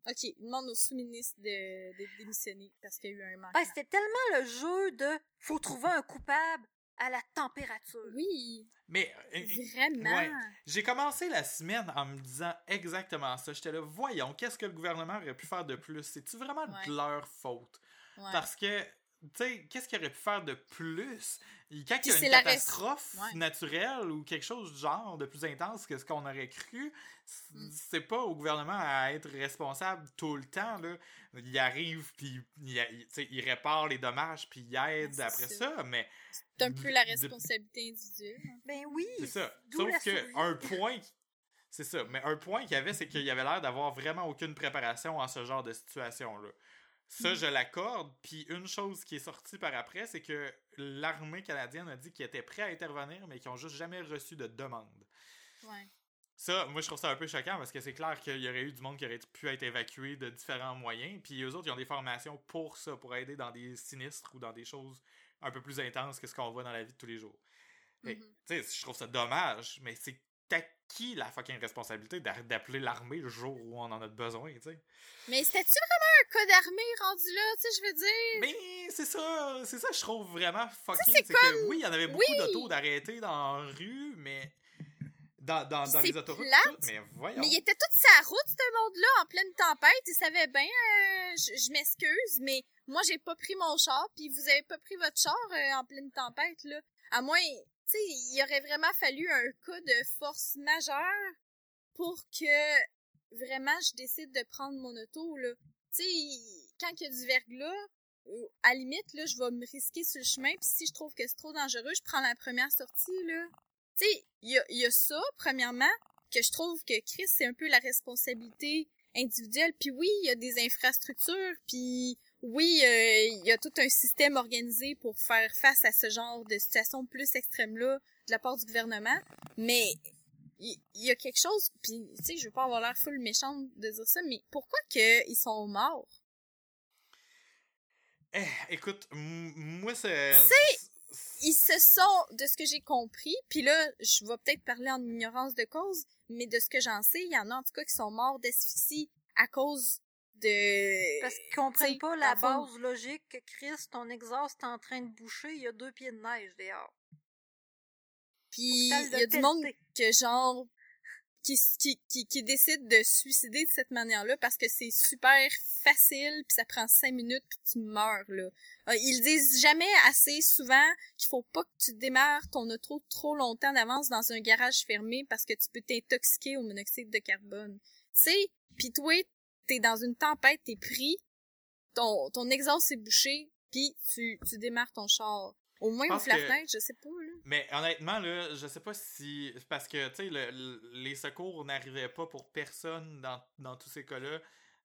OK, il demande au sous-ministre de, démissionner parce qu'il y a eu un manquement.
C'était tellement le jeu de faut trouver un coupable à la température.
Oui.
Mais
euh, vraiment.
J'ai commencé la semaine en me disant exactement ça. J'étais là, voyons, qu'est-ce que le gouvernement aurait pu faire de plus? C'est-tu vraiment de leur faute? Parce que sais, qu'est-ce qu'il aurait pu faire de plus? Quand il y a une catastrophe naturelle ou quelque chose du genre de plus intense que ce qu'on aurait cru, mm. c'est pas au gouvernement à être responsable tout le temps. Là. Il arrive, puis il, il, répare les dommages, puis il aide après ça. mais...
C'est un peu la responsabilité individuelle. Hein.
Ben oui!
C'est ça. Sauf que un point... C'est ça. Mais un point qu'il y avait, c'est qu'il y avait l'air d'avoir vraiment aucune préparation en ce genre de situation-là. Ça, je l'accorde. Puis une chose qui est sortie par après, c'est que l'armée canadienne a dit qu'ils étaient prêts à intervenir, mais qu'ils n'ont juste jamais reçu de demande.
Ouais.
Ça, moi, je trouve ça un peu choquant parce que c'est clair qu'il y aurait eu du monde qui aurait pu être évacué de différents moyens. Puis eux autres, ils ont des formations pour ça, pour aider dans des sinistres ou dans des choses un peu plus intenses que ce qu'on voit dans la vie de tous les jours. Mm-hmm. Tu sais, je trouve ça dommage, mais c'est t'as qui la fucking responsabilité d'appeler l'armée le jour où on en a besoin, tu sais?
Mais c'était-tu vraiment un cas d'armée rendu là, tu sais, je veux dire?
Mais c'est ça, c'est ça, je trouve vraiment fucking. C'est que oui, il y en avait beaucoup d'autos d'arrêter dans la rue, mais. Dans, dans, dans les autoroutes, mais voyons.
Mais il était toute sa route, ce monde-là, en pleine tempête. Il savait bien, euh, je, m'excuse, mais moi, j'ai pas pris mon char, puis vous avez pas pris votre char euh, en pleine tempête, là. À moins, sais, il aurait vraiment fallu un cas de force majeure pour que vraiment je décide de prendre mon auto, là. Tu sais, quand il y a du verglas, à limite, là, je vais me risquer sur le chemin, puis si je trouve que c'est trop dangereux, je prends la première sortie, là. Tu sais, il y a, y a ça, premièrement, que je trouve que Chris, c'est un peu la responsabilité individuelle. Puis oui, il y a des infrastructures, puis oui, euh, il y a tout un système organisé pour faire face à ce genre de situation plus extrême-là de la part du gouvernement, mais il y, a quelque chose, puis tu sais, je veux pas avoir l'air full méchante de dire ça, mais pourquoi qu'ils sont morts?
Eh, écoute, moi c'est...
ils se sont, de ce que j'ai compris, puis là, je vais peut-être parler en ignorance de cause, mais de ce que j'en sais, il y en a en tout cas qui sont morts d'asphyxie à cause de...
Parce qu'ils comprennent pas la base logique que Chris, ton exhaust est en train de boucher, il y a deux pieds de neige dehors.
Puis il y a du monde que genre qui, qui, qui, qui décide de suicider de cette manière-là parce que c'est super facile puis ça prend cinq minutes puis tu meurs là. Euh, ils disent jamais assez souvent qu'il faut pas que tu démarres ton auto trop longtemps d'avance dans un garage fermé parce que tu peux t'intoxiquer au monoxyde de carbone. Tu sais, pis toi t'es dans une tempête, t'es pris, ton, ton exhaust est bouché, puis tu, tu démarres ton char. Au moins, ouvre la fenêtre, je sais pas, là.
Mais honnêtement, là, je sais pas si. Parce que, tu sais, le, les secours n'arrivaient pas pour personne dans, dans tous ces cas-là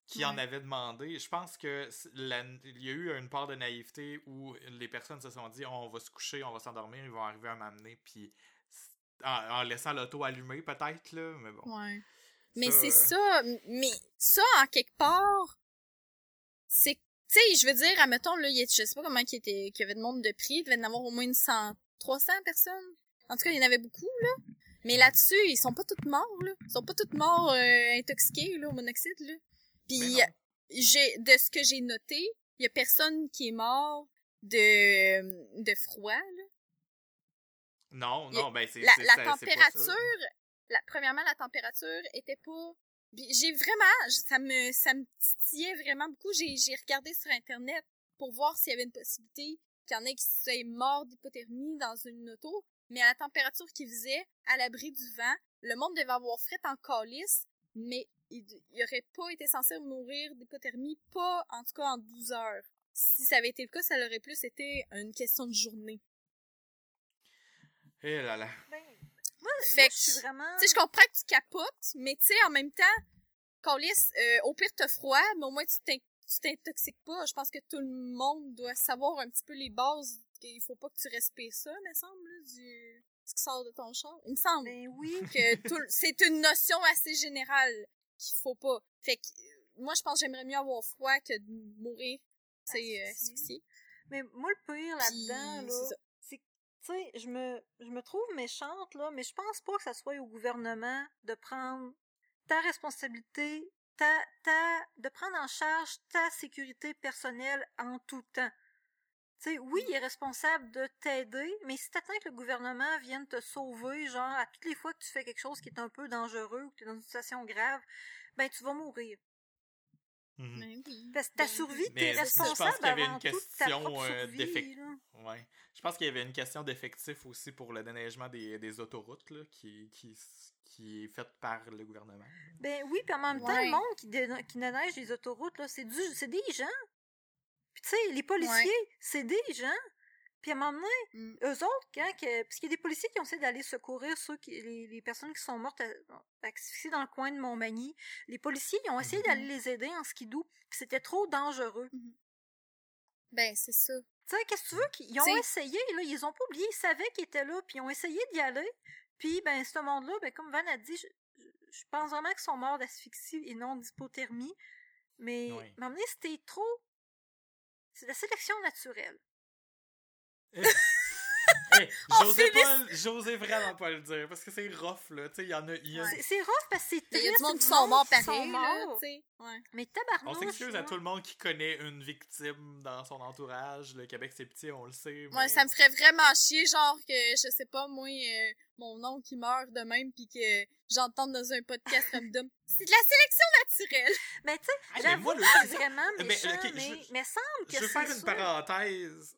qui en avaient demandé. Je pense que il y a eu une part de naïveté où les personnes se sont dit on va se coucher, on va s'endormir, ils vont arriver à m'amener, puis en, en, laissant l'auto allumée, peut-être, là, mais bon.
Ouais. Mais c'est ça, mais ça, en quelque part, c'est, tu sais, je veux dire, admettons, là, je sais pas comment il était, qu'il y avait de monde de prix, il devait y en avoir au moins une cent, 300 personnes. En tout cas, il y en avait beaucoup, là. Mais là-dessus, ils sont pas tous morts, là. Ils sont pas tous morts, euh, intoxiqués, là, au monoxyde, là. Puis, j'ai, de ce que j'ai noté, y a personne qui est mort de, de froid, là.
Non, non, ben c'est
La, la température, la, premièrement, la température était pas... J'ai vraiment, ça me, ça me titillait vraiment beaucoup. J'ai, j'ai regardé sur Internet pour voir s'il y avait une possibilité qu'il y en ait qui soient morts d'hypothermie dans une auto. Mais à la température qu'il faisait, à l'abri du vent, le monde devait avoir fret en calice, mais il, il aurait pas été censé mourir d'hypothermie, pas en tout cas en 12 heures. Si ça avait été le cas, ça aurait plus été une question de journée.
Eh là là.
Ben, moi,
Fait
moi,
que-
je suis vraiment...
Tu sais, je comprends que tu capotes, mais tu sais, en même temps, Calice, euh, au pire t'as froid, mais au moins tu t'in- tu t'intoxiques pas. Je pense que tout le monde doit savoir un petit peu les bases. Il faut pas que tu respires ça, me semble, là, du ce qui sort de ton char. Il me semble
Ben oui.
que tout, le- c'est une notion assez générale qu'il faut pas. Fait que euh, moi, je pense que j'aimerais mieux avoir froid que de mourir, tu sais, euh,
Asphyxié. Mais moi, le pire là-dedans,
c'est
là, c'est je me, trouve méchante, là, mais je pense pas que ça soit au gouvernement de prendre ta responsabilité, ta, ta, de prendre en charge ta sécurité personnelle en tout temps. Tu oui, il est responsable de t'aider, mais si t'attends que le gouvernement vienne te sauver, genre, à toutes les fois que tu fais quelque chose qui est un peu dangereux ou que tu es dans une situation grave, ben, tu vas mourir.
Oui.
Parce que ta
Ben
survie, t'es
je pense
responsable
qu'il y avait
avant ta propre
euh,
survie.
Ouais. Je pense qu'il y avait une question d'effectif aussi pour le déneigement des, des autoroutes là, qui, qui, qui est faite par le gouvernement.
Ben oui, puis en même temps, le monde qui, dé- qui neige les autoroutes, là, c'est du c'est des gens. Puis tu sais, les policiers,
Ouais.
c'est des gens. Puis à un moment donné,
Mm.
eux autres, quand que, parce qu'il y a des policiers qui ont essayé d'aller secourir ceux qui, les, les personnes qui sont mortes à- asphyxiées dans le coin de Montmagny. Les policiers, ils ont essayé
Mhm.
d'aller les aider en skidoo, puis c'était trop dangereux.
Ben, c'est ça.
Tu sais, qu'est-ce que tu veux? qu'ils- Ils ont essayé, là, ils ont pas oublié, ils savaient qu'ils étaient là, puis ils ont essayé d'y aller. Puis, ben, ce monde-là, ben, comme Van a dit, je, pense vraiment qu'ils sont morts d'asphyxie et non d'hypothermie. Mais,
Oui.
donné, c'était trop... C'est la sélection naturelle.
Hey,
On
j'osais
finit-
pas, j'osais vraiment pas le dire parce que c'est rough là, tu sais, il y en a, il y a-
C'est- C'est rough parce que c'est
Il y a du monde qui sont morts pareil, là,
morts.
tu sais. Ouais.
Mais
On
tabarnouche,
s'excuse à tout le monde qui connaît une victime dans son entourage. Le Québec, c'est petit, on le sait.
Moi,
mais-
ça me ferait vraiment chier, genre que, je sais pas, moi, euh, mon oncle qui meurt de même, puis que j'entende dans un podcast random. C'est de la sélection naturelle!
Mais tu sais,
Ah,
j'avoue
moi,
que
le-
c'est vraiment
Mais,
méchant,
ok, je-
mais,
je-
mais semble que
Je veux
c'est
faire une parenthèse.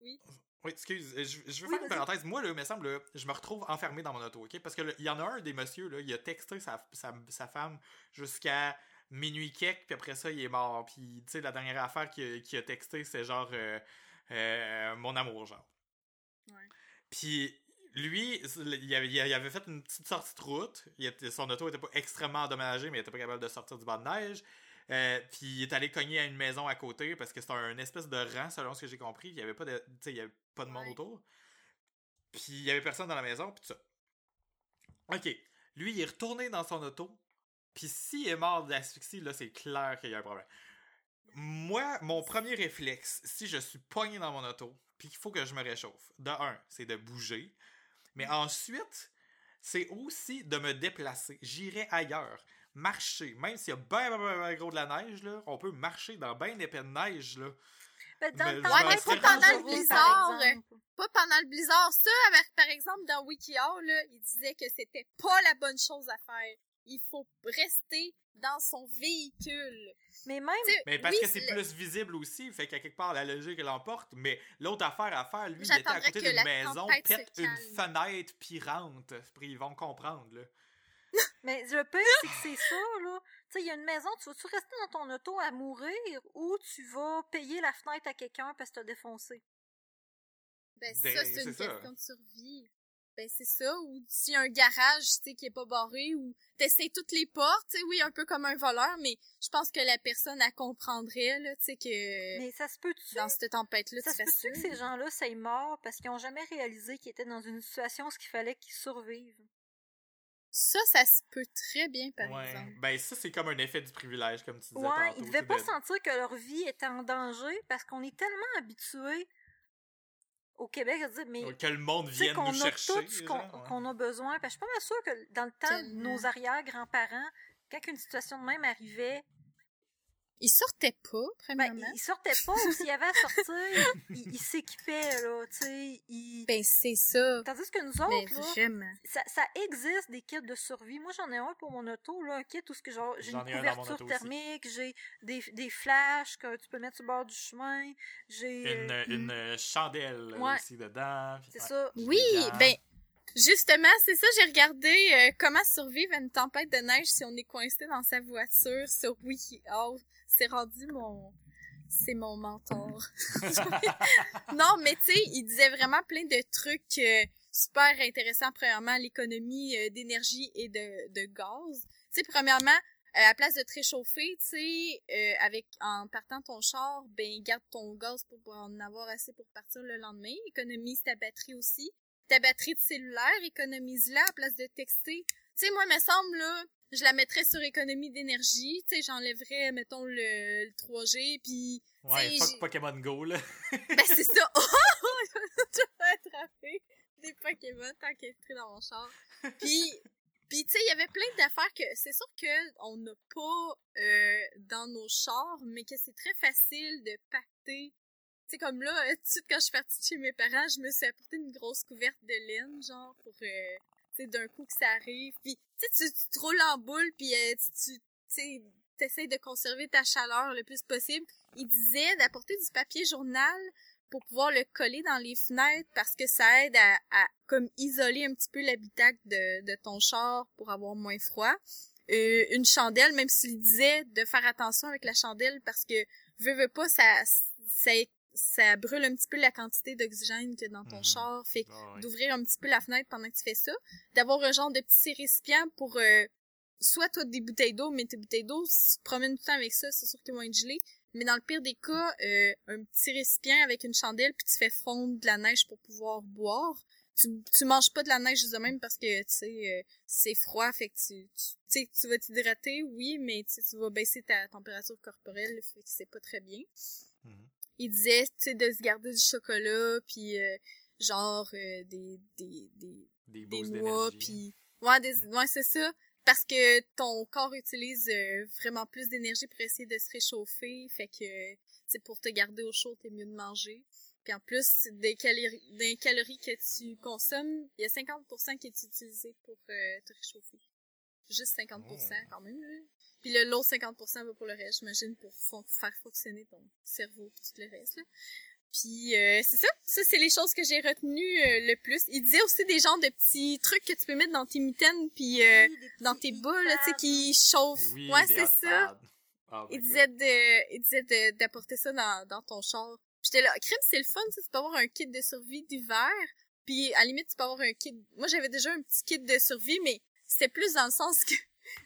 Oui.
Oui, excuse, euh, je, je veux
Oui,
faire une parenthèse. Moi, là, il me semble, là, je me retrouve enfermé dans mon auto, OK? Parce que là, il y en a un des messieurs, là, il a texté sa, sa, sa femme jusqu'à minuit quelque, puis après ça, il est mort. Puis, tu sais, la dernière affaire qu'il a, texté, c'est genre euh, euh, mon amour, genre.
Ouais.
Puis, lui, il avait, il avait fait une petite sortie de route. Son auto était pas extrêmement endommagé, mais il était pas capable de sortir du banc de neige. Euh, puis il est allé cogner à une maison à côté parce que c'était un espèce de rang, selon ce que j'ai compris. Il y avait pas de, tu sais, il y avait pas de monde
Ouais.
autour. Puis il y avait personne dans la maison, puis tout ça. Ok. Lui, il est retourné dans son auto. Puis s'il est mort d'asphyxie, là, c'est clair qu'il y a un problème. Moi, mon premier réflexe, si je suis pogné dans mon auto, puis qu'il faut que je me réchauffe, de un, c'est de bouger. Mais ensuite, c'est aussi de me déplacer. J'irai ailleurs. Marcher. Même s'il y a bien, bien, bien, bien gros de la neige, là, on peut marcher dans bien épais de neige, là.
Ben, dans
Mais rendu
pendant le blizzard, exemple.
Pas pendant le blizzard. Ça, avec, par exemple, dans WikiHow, là, il disait que c'était pas la bonne chose à faire. Il faut rester dans son véhicule.
Mais même,
Tu sais,
Mais parce
oui,
que c'est
le-
plus visible aussi, fait qu'à quelque part, la logique l'emporte. Mais l'autre affaire à faire, lui, il était à côté d'une
la
maison, pète une fenêtre, puis rentre. Puis ils vont comprendre, là.
Mais le pire, c'est que c'est ça, là. Tu sais, il y a une maison, tu vas-tu rester dans ton auto à mourir ou tu vas payer la fenêtre à quelqu'un parce que t'as défoncé?
Ben,
Ben,
ça, c'est une
c'est ça.
question de survie. Ben, c'est ça. Ou s'il y a un garage, tu sais, qui est pas barré, ou t'essayes toutes les portes, tu sais, oui, un peu comme un voleur, mais je pense que la personne, elle comprendrait, là, tu sais, que
Mais ça se peut-tu?
dans cette tempête-là,
Ça
tu
se
fais ça.
peut-tu que ces gens-là soient morts parce qu'ils ont jamais réalisé qu'ils étaient dans une situation où il fallait qu'ils survivent?
Ça, ça se peut très bien, par
ouais.
exemple.
Ben, ça, c'est comme un effet du privilège, comme tu disais
Ouais,
tantôt.
ils devaient pas
de-
sentir que leur vie était en danger parce qu'on est tellement habitués au Québec à dire, mais
Que le monde vienne
qu'on
nous
a
chercher.
tout ce qu'on
genre, ouais.
qu'on a besoin. Parce que je suis pas mal sûre que dans le temps de nos arrière-grands-parents, quand une situation de même arrivait,
Il sortait pas,
Ben,
premièrement.
il sortait pas, ou s'il y avait à sortir, il, il s'équipait, là, tu sais, il...
Ben, c'est ça.
Tandis que nous
Ben,
autres, là, ça, ça existe des kits de survie. Moi, j'en ai un pour mon auto, là, un kit où ce que genre, j'ai une couverture thermique, j'ai des, des flashs que tu peux mettre sur le bord du chemin, j'ai...
Une,
euh,
une euh, chandelle
Ouais.
aussi dedans.
c'est
ouais.
ça.
Oui,
Dedans.
ben, justement, c'est ça, j'ai regardé euh, comment survivre à une tempête de neige si on est coincé dans sa voiture sur WikiHow. C'est rendu mon... C'est mon mentor. non, mais tu sais, il disait vraiment plein de trucs euh, super intéressants. Premièrement, l'économie euh, d'énergie et de, de gaz. Tu sais, premièrement, euh, à place de te réchauffer, tu sais, euh, avec en partant ton char, ben garde ton gaz pour en avoir assez pour partir le lendemain. Économise ta batterie aussi. Ta batterie de cellulaire, économise-la à place de texter. Tu sais, moi, me semble, là, je la mettrais sur économie d'énergie. Tu sais, j'enlèverais, mettons, le, le 3G, puis
Ouais, fuck Pokémon Go, là.
ben c'est ça. Oh! Je vais attraper des Pokémon tant qu'il est entré dans mon char. Puis, puis tu sais, il y avait plein d'affaires que c'est sûr que on n'a pas euh, dans nos chars, mais que c'est très facile de pacter. Sais, comme là, euh, tout de suite quand je suis partie chez mes parents, je me suis apporté une grosse couverte de laine, genre, pour, euh, tu sais, d'un coup que ça arrive. Puis, tu sais, tu, te roules en boule, puis euh, tu, tu t'essayes de conserver ta chaleur le plus possible. Il disait d'apporter du papier journal pour pouvoir le coller dans les fenêtres parce que ça aide à, à comme isoler un petit peu l'habitacle de, de ton char pour avoir moins froid. Euh, une chandelle, même s'il disait de faire attention avec la chandelle parce que veux, veux pas, ça, ça, ça brûle un petit peu la quantité d'oxygène que dans ton
Mhm.
char. Fait que
Ah
d'ouvrir un petit peu la fenêtre pendant que tu fais ça, d'avoir un genre de petit récipient pour euh, soit toi des bouteilles d'eau, mais tes bouteilles d'eau, si tu te promènes tout le temps avec ça, c'est sûr que t'es moins gelé. Mais dans le pire des cas, euh, un petit récipient avec une chandelle, puis tu fais fondre de la neige pour pouvoir boire. Tu, tu manges pas de la neige de même parce que, tu sais, euh, c'est froid, fait que tu, tu, tu vas t'hydrater, oui, mais tu vas baisser ta température corporelle, fait que c'est pas très bien
Mhm.
Il disait, tu sais, de se garder du chocolat, puis euh, genre euh, des, des, des,
Des
noix, puis... Ouais, des... ouais c'est ça. Parce que ton corps utilise euh, vraiment plus d'énergie pour essayer de se réchauffer, fait que, sais, pour te garder au chaud, t'es mieux de manger. Puis en plus, des calories, des calories que tu consommes, il y a 50% qui est utilisé pour euh, te réchauffer. Juste 50%
Oh.
quand même, là. Puis le l'autre 50% va pour le reste, j'imagine, pour fon- faire fonctionner ton cerveau puis tout le reste, là. Puis euh, c'est ça, ça c'est les choses que j'ai retenues euh, le plus. Il disait aussi des genres de petits trucs que tu peux mettre dans tes mitaines puis euh,
Oui, des
dans
petits
tes boules, là, tu sais, qui chauffent.
Oui,
ouais,
des
c'est ça.
Oh
Il disait de, il disait de, d'apporter ça dans, dans ton char. J'étais là, crème, c'est le fun, ça, tu peux avoir un kit de survie d'hiver. Puis, à la limite, tu peux avoir un kit, moi, j'avais déjà un petit kit de survie, mais c'était plus dans le sens que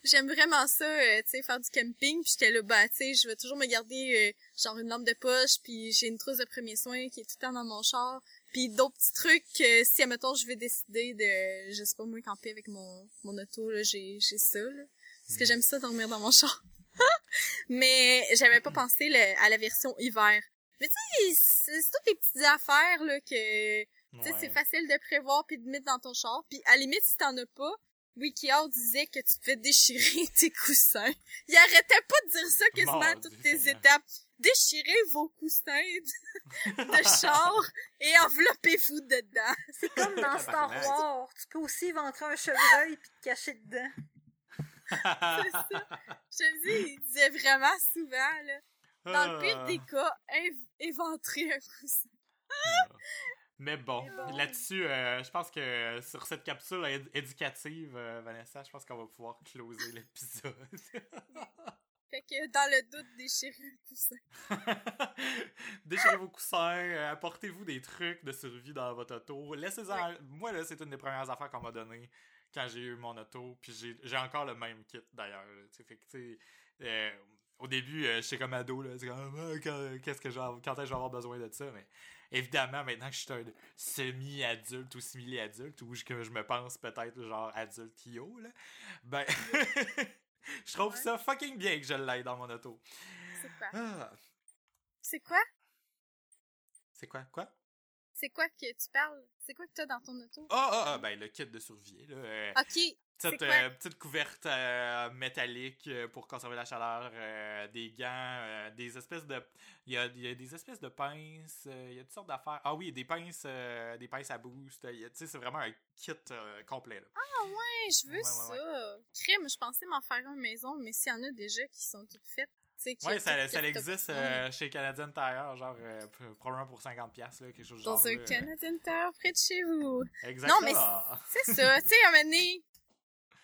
j'aime vraiment ça, euh, tu sais, faire du camping. Puis j'étais là, bah, tu sais, je vais toujours me garder, euh, genre, une lampe de poche, puis j'ai une trousse de premiers soins qui est tout le temps dans mon char. Puis d'autres petits trucs, euh, si, admettons, je vais décider de, je sais pas, moi, camper avec mon, mon auto, là, j'ai, j'ai ça, là. Parce que j'aime ça dormir dans mon char. Mais j'avais pas pensé le- à la version hiver. Mais tu sais, c'est c'est toutes des petites affaires là que tu sais
Ouais.
c'est facile de prévoir puis de mettre dans ton char. Puis à la limite si t'en as pas, WikiHow disait que tu devais déchirer tes coussins. Il arrêtait pas de dire ça quasiment à toutes tes
Seigneur.
étapes. Déchirez vos coussins de, de char et enveloppez-vous dedans.
C'est comme dans Star. Wars. Tu peux aussi éventrer un chevreuil puis te cacher dedans.
C'est ça. Je te le dis, il disait vraiment souvent là. Dans le pire
Ah.
des cas, inv- éventrer un coussin.
Mais bon,
bon.
là-dessus, euh, je pense que sur cette capsule éd- éducative, euh, Vanessa, je pense qu'on va pouvoir closer l'épisode.
Fait que dans le doute, déchirer un coussin.
Déchirez vos coussins, euh, apportez-vous des trucs de survie dans votre auto. Laissez-en. Moi, là, c'est une des premières affaires qu'on m'a donné quand j'ai eu mon auto. Puis j'ai- encore le même kit d'ailleurs. Fait que, tu sais, au début, j'étais comme ado, là. C'est comme, Ah, quand- que est-ce que je vais avoir besoin de ça? Mais évidemment, maintenant que je suis un semi-adulte ou simili-adulte, ou que je me pense peut-être genre adulte yo, là, ben, je trouve
Ouais.
ça fucking bien que je l'aille dans mon auto.
C'est quoi?
Ah,
C'est quoi?
c'est quoi? Quoi?
C'est quoi que tu parles? C'est quoi que t'as dans ton auto?
Ah, ah, ah, ben le kit de survie, là. euh,
Ok,
Petite, euh, petite couverte euh, métallique euh, pour conserver la chaleur, euh, des gants, des espèces de. Il y a, il y a des espèces de pinces, il y a toutes sortes d'affaires. Ah oui, des pinces, des pinces à boost. Tu sais, c'est vraiment un kit complet. Là.
Ah ouais, je veux
Ouais, ouais,
ça. Crème, je pensais m'en faire une maison, mais s'il y en a déjà qui sont toutes faites,
Ouais,
a
ça, ça existe euh, chez Canadian Tire, genre euh, probablement pour 50$, là, quelque chose
Dans
genre.
un
là.
Canadian Tire près de chez vous.
Exactement.
Non, mais C'est ça, tu sais, à un moment donné,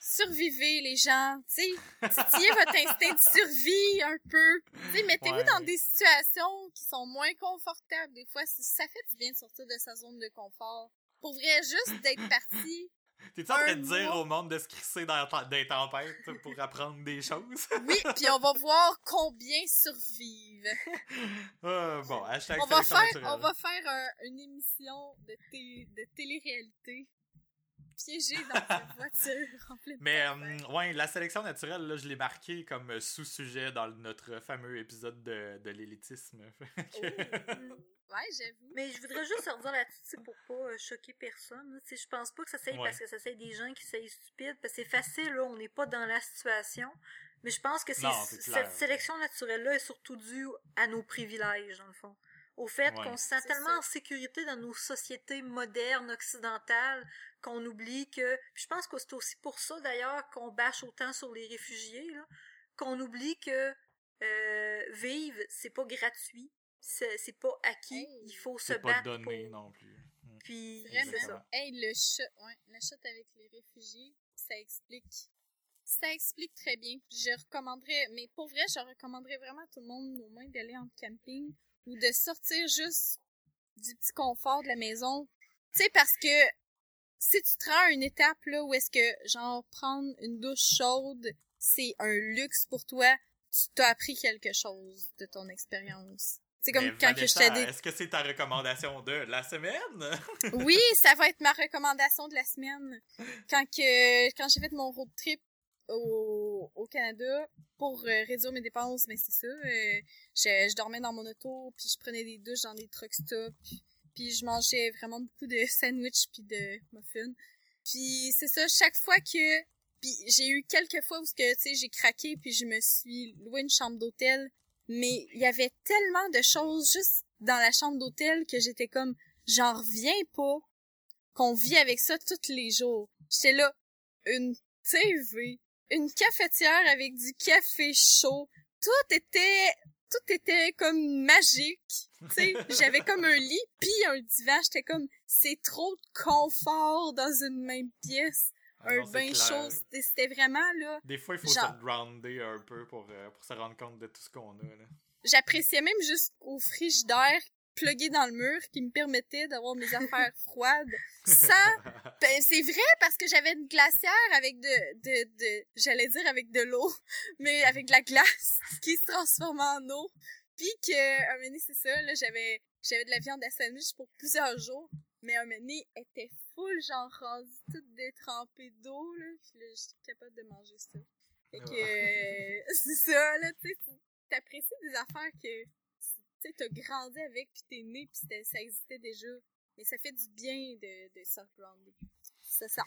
survivez les gens, tu sais, titillez votre instinct de survie un peu. Tu sais, mettez-vous
Ouais.
dans des situations qui sont moins confortables. Des fois, ça fait du bien de sortir de sa zone de confort. Pour vrai, juste d'être parti.
T'es-tu en train de dire au monde de se crisser dans, des tempêtes pour apprendre des choses?
Oui, puis on va voir combien survivent.
Ah, bon, hashtag
On va faire, on va faire un- une émission de, té- de télé-réalité piégée dans une voiture en pleine
Mais euh, ouais, la sélection naturelle, là, je l'ai marqué comme sous-sujet dans notre fameux épisode de, de l'élitisme.
Ouais, j'avoue.
Mais je voudrais juste redire là-dessus, pour pas euh, choquer personne. je pense pas que ça soit
Ouais.
parce que ça soit des gens qui sont stupides, parce que c'est facile, là, on n'est pas dans la situation. Mais je pense que
Non,
cette sélection naturelle-là est surtout due à nos privilèges, dans le fond. Au fait
Ouais.
qu'on se sent tellement
ça.
en sécurité dans nos sociétés modernes, occidentales, qu'on oublie que... puis je pense que c'est aussi pour ça, d'ailleurs, qu'on bâche autant sur les réfugiés, là, qu'on oublie que euh, vivre, c'est pas gratuit, c'est c'est pas acquis,
Hey.
il faut se
C'est pas
battre
donné
pour...
non plus. Mm.
Puis, c'est ça.
Hey, le chat, ouais, la shot avec les réfugiés, ça explique. Ça explique très bien. Je recommanderais, mais pour vrai, je recommanderais vraiment à tout le monde au moins d'aller en camping ou de sortir juste du petit confort de la maison. Tu sais, parce que si tu te rends à une étape là où est-ce que, genre, prendre une douche chaude, c'est un luxe pour toi, tu t'as appris quelque chose de ton expérience. C'est comme
Mais
quand que je t'ai dit
Est-ce que c'est ta recommandation de la semaine?
oui, ça va être ma recommandation de la semaine. Quand que quand j'ai fait mon road trip au, au Canada pour euh, réduire mes dépenses, mais c'est ça, euh, je, je dormais dans mon auto, puis je prenais des douches dans des truck stops, puis, je mangeais vraiment beaucoup de sandwichs puis de muffins. Puis c'est ça, chaque fois que puis j'ai eu quelques fois où que tu sais j'ai craqué puis je me suis loué une chambre d'hôtel, mais il y avait tellement de choses juste dans la chambre d'hôtel que j'étais comme j'en reviens pas qu'on vit avec ça tous les jours. J'étais là, une TV, une cafetière avec du café chaud, tout était, tout était comme magique. J'avais comme un lit puis un divan, j'étais comme, c'est trop de confort dans une même pièce.
Ah
un
non,
bain chaud, c'était vraiment là.
Des fois, il faut
Genre-
se grounder un peu pour, euh, pour se rendre compte de tout ce qu'on a. Là.
J'appréciais même jusqu'au frigidaire plugué dans le mur qui me permettait d'avoir mes affaires froides sans Ben, c'est vrai parce que j'avais une glacière avec de, de, de j'allais dire avec de l'eau, mais avec de la glace qui se transforme en eau. Puis que, un moment c'est ça, là, j'avais, j'avais de la viande à sandwich pour plusieurs jours, mais un moment était full, genre rendue toute détrempée d'eau, là, puis là, j'étais capable de manger ça. Fait que, euh, c'est ça, là, tu sais, t'apprécies des affaires que, tu sais, t'as grandi avec, puis t'es né, puis c'était- ça existait déjà. Mais ça fait du bien de, de self-grounder. C'est ça.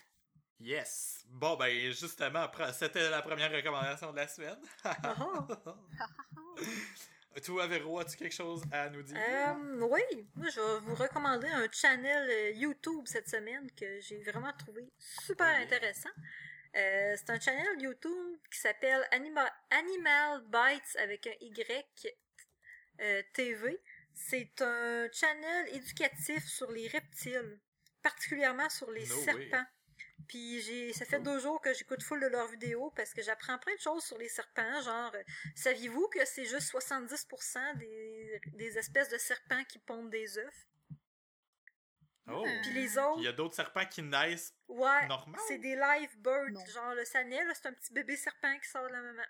Yes! Bon, ben, justement, c'était la première recommandation de la semaine.
Ah.
Toi, Véro, as-tu quelque chose à nous dire?
Euh, oui, moi je vais vous recommander un channel euh, YouTube cette semaine que j'ai vraiment trouvé super
Oh
intéressant. Euh, c'est un channel YouTube qui s'appelle Anima- Animal Bites avec un Y euh, TV. C'est un channel éducatif sur les reptiles, particulièrement sur les
No way.
Puis j'ai, ça fait deux jours que j'écoute full de leurs vidéos parce que j'apprends plein de choses sur les serpents, genre euh, Saviez-vous que c'est juste 70% des, des espèces de serpents qui pondent des œufs?
Oh!
Euh,
Puis les
Il y
autres,
a d'autres serpents qui naissent
ouais,
normal?
c'est des live birds.
Non.
Genre le sanet, là, c'est un petit bébé serpent qui sort de la maman.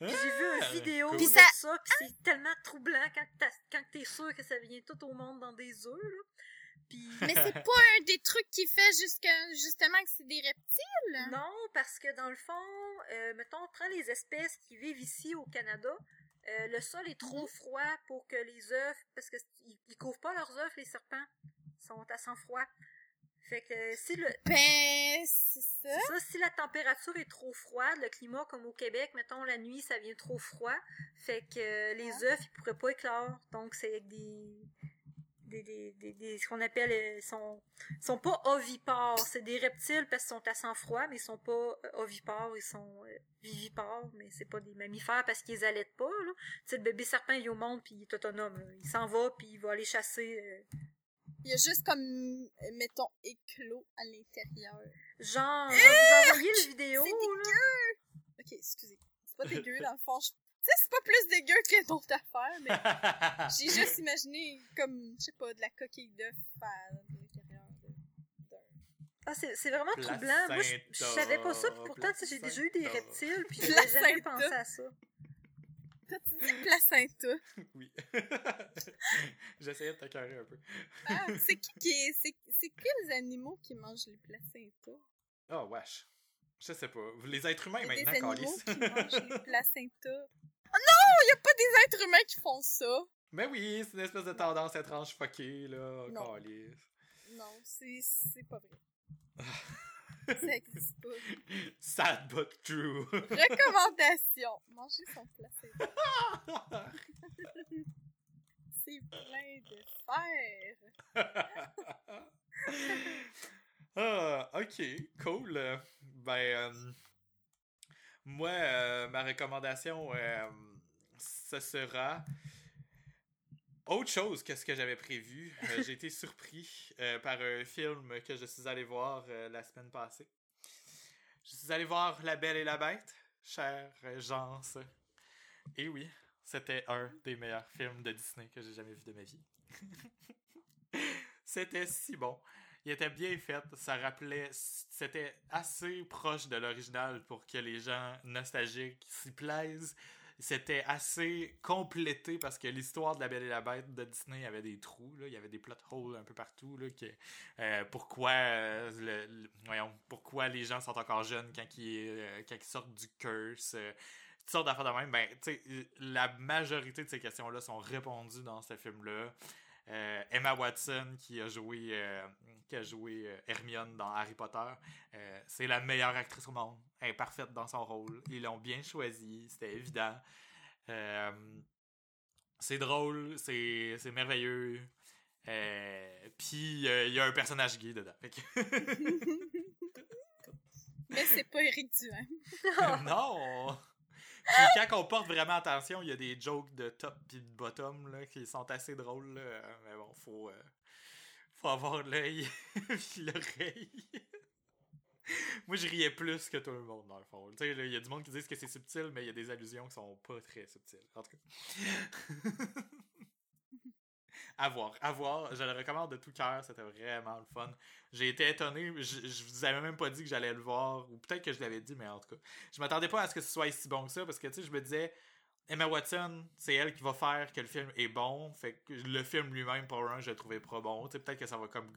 Ah,
Puis j'ai vu une vidéo
cool.
De
ça-
ça, puis c'est tellement troublant quand t'es sûr que ça vient tout au monde dans des œufs, là. Puis...
Mais c'est pas un des trucs qui fait justement que c'est des reptiles?
Non, parce que dans le fond, euh, mettons, on prend les espèces qui vivent ici au Canada. euh, le sol est trop froid pour que les œufs, parce que ils, ils couvrent pas leurs œufs, les serpents, ils sont à sang froid. Fait que si le
Ben, c'est ça.
ça, si la température est trop froide, le climat comme au Québec, mettons la nuit ça vient trop froid, fait que euh, les œufs ils pourraient pas éclore. Donc c'est avec des des, des, des, des- ce qu'on appelle euh, sont sont pas ovipares, c'est des reptiles parce qu'ils sont à sang froid, mais ils sont pas euh, ovipares, ils sont euh, vivipares, mais c'est pas des mammifères parce qu'ils allaitent pas là. Le bébé serpent il est au monde puis il est autonome, là. il s'en va puis il va aller chasser euh,
Il y a juste comme, mettons, éclos à l'intérieur.
genre je vous envoyer le vidéo
C'est dégueu! Ok, excusez. C'est pas dégueu, dans le fond. Je- Tu sais, c'est pas plus dégueu que d'autres affaires, mais j'ai juste imaginé comme, je sais pas, de la coquille d'œuf à l'intérieur de- d'un...
Ah, c'est c'est vraiment troublant. Moi, je, je savais pas ça, puis pourtant, j'ai déjà eu des reptiles, puis j'avais jamais pensé à ça.
Tu dis placenta.
oui. J'essayais de t'accueillir un peu.
Ah, c'est qui qui est... C'est, c'est quels animaux qui mangent les placentas?
Oh, wesh. Je sais pas. Les êtres humains,
Il y a des
maintenant,
animaux qui mangent les placentas. Non! Il y a pas des êtres humains qui font ça!
Mais oui, c'est une espèce de tendance étrange fuckée, là.
Non.
calice.
Non, c'est, c'est pas vrai. Ça existe pas.
Sad but true.
Recommandation. Manger son placenta. C'est plein de fer.
ah, ok, cool. Ben, euh, moi, euh, ma recommandation, euh, ce sera autre chose que ce que j'avais prévu. Euh, J'ai été surpris par un film que je suis allé voir la semaine passée. Je suis allé voir La Belle et la Bête, chère gens. Et oui, c'était un des meilleurs films de Disney que j'ai jamais vu de ma vie. c'était si bon. Il était bien fait, ça rappelait, c'était assez proche de l'original pour que les gens nostalgiques s'y plaisent. C'était assez complété parce que l'histoire de La Belle et la Bête de Disney avait des trous, là. il y avait des plot holes un peu partout. Là, que, euh, pourquoi, euh, voyons, pourquoi les gens sont encore jeunes quand ils, euh, sortent du curse. toutes sortes d'affaires de même. Ben, la majorité de ces questions-là sont répondues dans ce film-là. Euh, Emma Watson qui a joué euh, qui a joué euh, Hermione dans Harry Potter euh, c'est la meilleure actrice au monde. Elle est parfaite dans son rôle. Ils l'ont bien choisi c'était évident. C'est drôle c'est c'est merveilleux. Puis il y a un personnage gay dedans
Mais c'est pas Eric Duhaime.
non quand on porte vraiment attention, il y a des jokes de top et de bottom là, qui sont assez drôles. Mais bon, faut, euh, faut avoir l'œil puis l'oreille. Moi, je riais plus que tout le monde, dans le fond. Il y a du monde qui disent que c'est subtil, mais il y a des allusions qui sont pas très subtiles. En tout cas. À voir, à voir. Je le recommande de tout cœur. C'était vraiment le fun. J'ai été étonné. Je, je vous avais même pas dit que j'allais le voir. Ou peut-être que je l'avais dit, mais en tout cas. Je m'attendais pas à ce que ce soit si bon que ça. Parce que, tu sais, je me disais, Emma Watson, c'est elle qui va faire que le film est bon. Fait que le film lui-même, pour un, je le trouvais pas bon. Tu sais, peut-être que ça va comme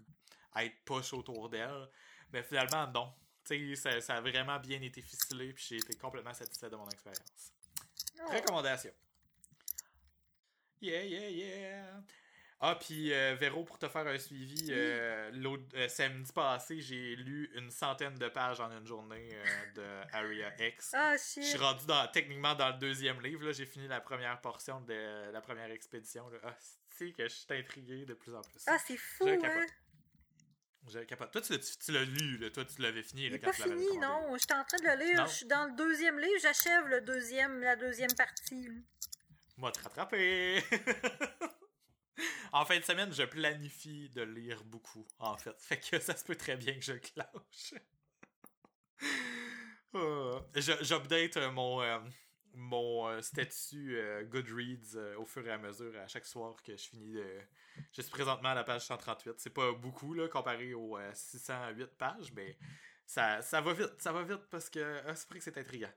être push autour d'elle. Mais finalement, non. Tu sais, ça, ça a vraiment bien été ficelé. Puis j'ai été complètement satisfait de mon expérience.
Oh.
Recommandation. Yeah, yeah, yeah. Ah, puis euh, Véro, pour te faire un suivi, euh, l'autre euh, samedi passé, j'ai lu une centaine de pages en une journée euh, de Area X.
Ah,
Je suis
shit.
rendu dans, techniquement dans le deuxième livre. là. J'ai fini la première portion de la première expédition. Là. Ah, c'est que je suis intrigué de plus en plus.
Ah, c'est fou, hein.
Je capote. Toi, tu l'as, tu l'as lu, là? toi, tu l'avais fini. Là, quand
pas
tu
fini, non. J'étais en train de le lire. Je suis dans le deuxième livre. J'achève le deuxième, la deuxième partie.
Moi, te rattraper. en fin de semaine, je planifie de lire beaucoup, en fait. Fait que ça se peut très bien que je clenche. Euh, je- J'update euh, mon, euh, mon euh, statut Goodreads au fur et à mesure à chaque soir que je finis de... Je suis présentement à la page 138. C'est pas beaucoup, là, comparé aux euh, 608 pages, mais ça, ça va vite. Ça va vite parce que ah, c'est vrai que c'est intriguant.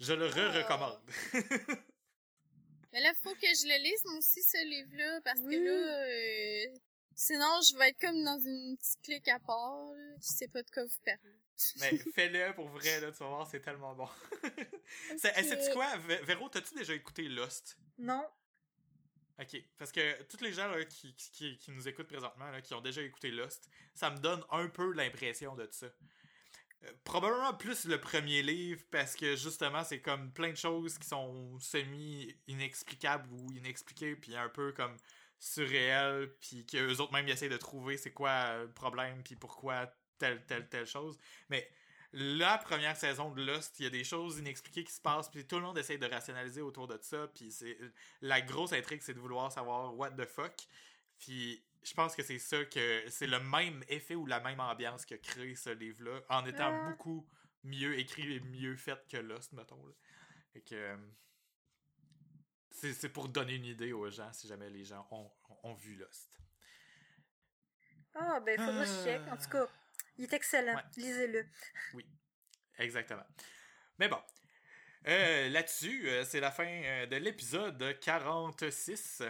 Je le re-recommande.
Mais là, faut que je le lise, moi aussi, ce livre-là, parce
Oui.
que là, euh, sinon, je vais être comme dans une petite clique à part, là. Je sais pas de quoi vous parlez.
Mais fais-le pour vrai, là, tu vas voir, c'est tellement bon. C'est-
Ok.
Sais-tu quoi, Vé- Véro, t'as-tu déjà écouté Lost?
Non.
Ok, parce que tous les gens là, qui, qui, qui nous écoutent présentement, là, qui ont déjà écouté Lost, ça me donne un peu l'impression de ça. Probablement plus le premier livre, parce que justement, c'est comme plein de choses qui sont semi-inexplicables ou inexpliquées, puis un peu comme surréelles, puis qu'eux autres même ils essaient de trouver c'est quoi le problème, puis pourquoi telle, telle, telle chose. Mais la première saison de Lost, il y a des choses inexpliquées qui se passent, puis tout le monde essaie de rationaliser autour de ça, puis c'est la grosse intrigue, c'est de vouloir savoir what the fuck. Puis je pense que c'est ça que c'est le même effet ou la même ambiance que crée ce livre-là, en étant
Ah.
beaucoup mieux écrit et mieux fait que Lost, mettons. Là. Et que euh, c'est pour donner une idée aux gens si jamais les gens ont, ont vu Lost.
Ah, ben, faudra que je check. En tout cas, il est excellent.
Ouais.
Lisez-le.
Exactement. Mais bon. Euh, Là-dessus, euh, c'est la fin de l'épisode 46.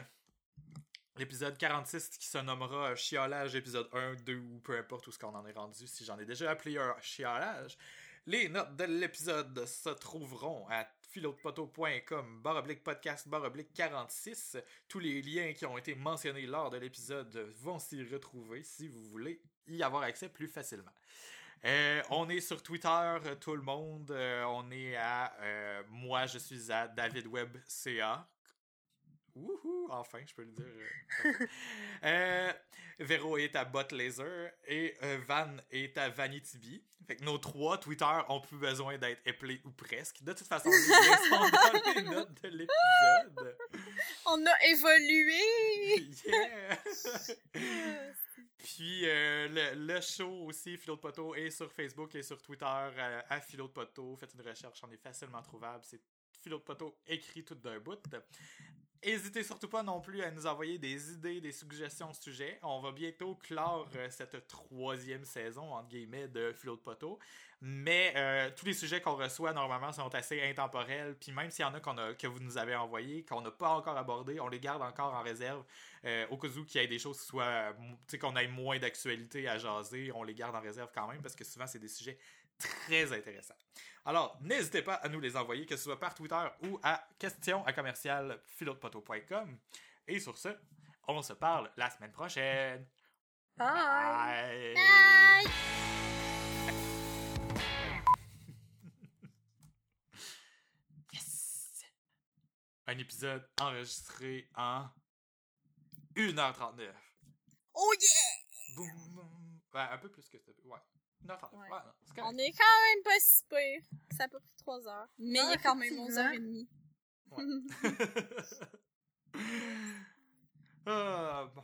L'épisode 46 qui se nommera Chiolage épisode 1, 2 ou peu importe où ce qu'on en est rendu, si j'en ai déjà appelé un chiolage. Les notes de l'épisode se trouveront à philodepoteau.com baroblique podcast baroblique 46. Tous les liens qui ont été mentionnés lors de l'épisode vont s'y retrouver si vous voulez y avoir accès plus facilement. Euh, on est sur Twitter, tout le monde. Euh, on est à. euh, moi, je suis à DavidWebCA. Wouhou! Enfin, je peux le dire. euh, euh, Véro est à Bot Laser et euh, Van est à Vanitibi. Fait que nos trois Twitter ont plus besoin d'être appelés ou presque. De toute façon, liens sont dans les notes de l'épisode.
On a évolué!
Yeah! Puis euh, le, le show aussi, Philo de Poteau, est sur Facebook et sur Twitter à Philo de Poteau. Faites une recherche, on est facilement trouvable. C'est Philo de Poteau écrit tout d'un bout. N'hésitez surtout pas non plus à nous envoyer des idées, des suggestions de sujets. On va bientôt clore euh, cette troisième saison, entre guillemets, de Philo de Poteau. Mais euh, tous les sujets qu'on reçoit normalement sont assez intemporels. Puis même s'il y en a, que vous nous avez envoyés, qu'on n'a pas encore abordés, on les garde encore en réserve. Euh, au cas où qu'il y ait des choses qui soient, qu'on ait moins d'actualité à jaser, on les garde en réserve quand même parce que souvent c'est des sujets très intéressants. Alors, n'hésitez pas à nous les envoyer, que ce soit par Twitter ou à question à commercial. Et sur ce, on se parle la semaine prochaine.
Bye!
Bye.
Bye!
Yes! Un épisode enregistré en 1h39.
Oh yeah!
Boum. Ouais, un peu plus que ça. Ouais. Ouais.
On est quand même pas si pire. Ça a pas pris 3 heures. Mais
ah, il
y a quand même 11h30.
Ouais. ah, bon.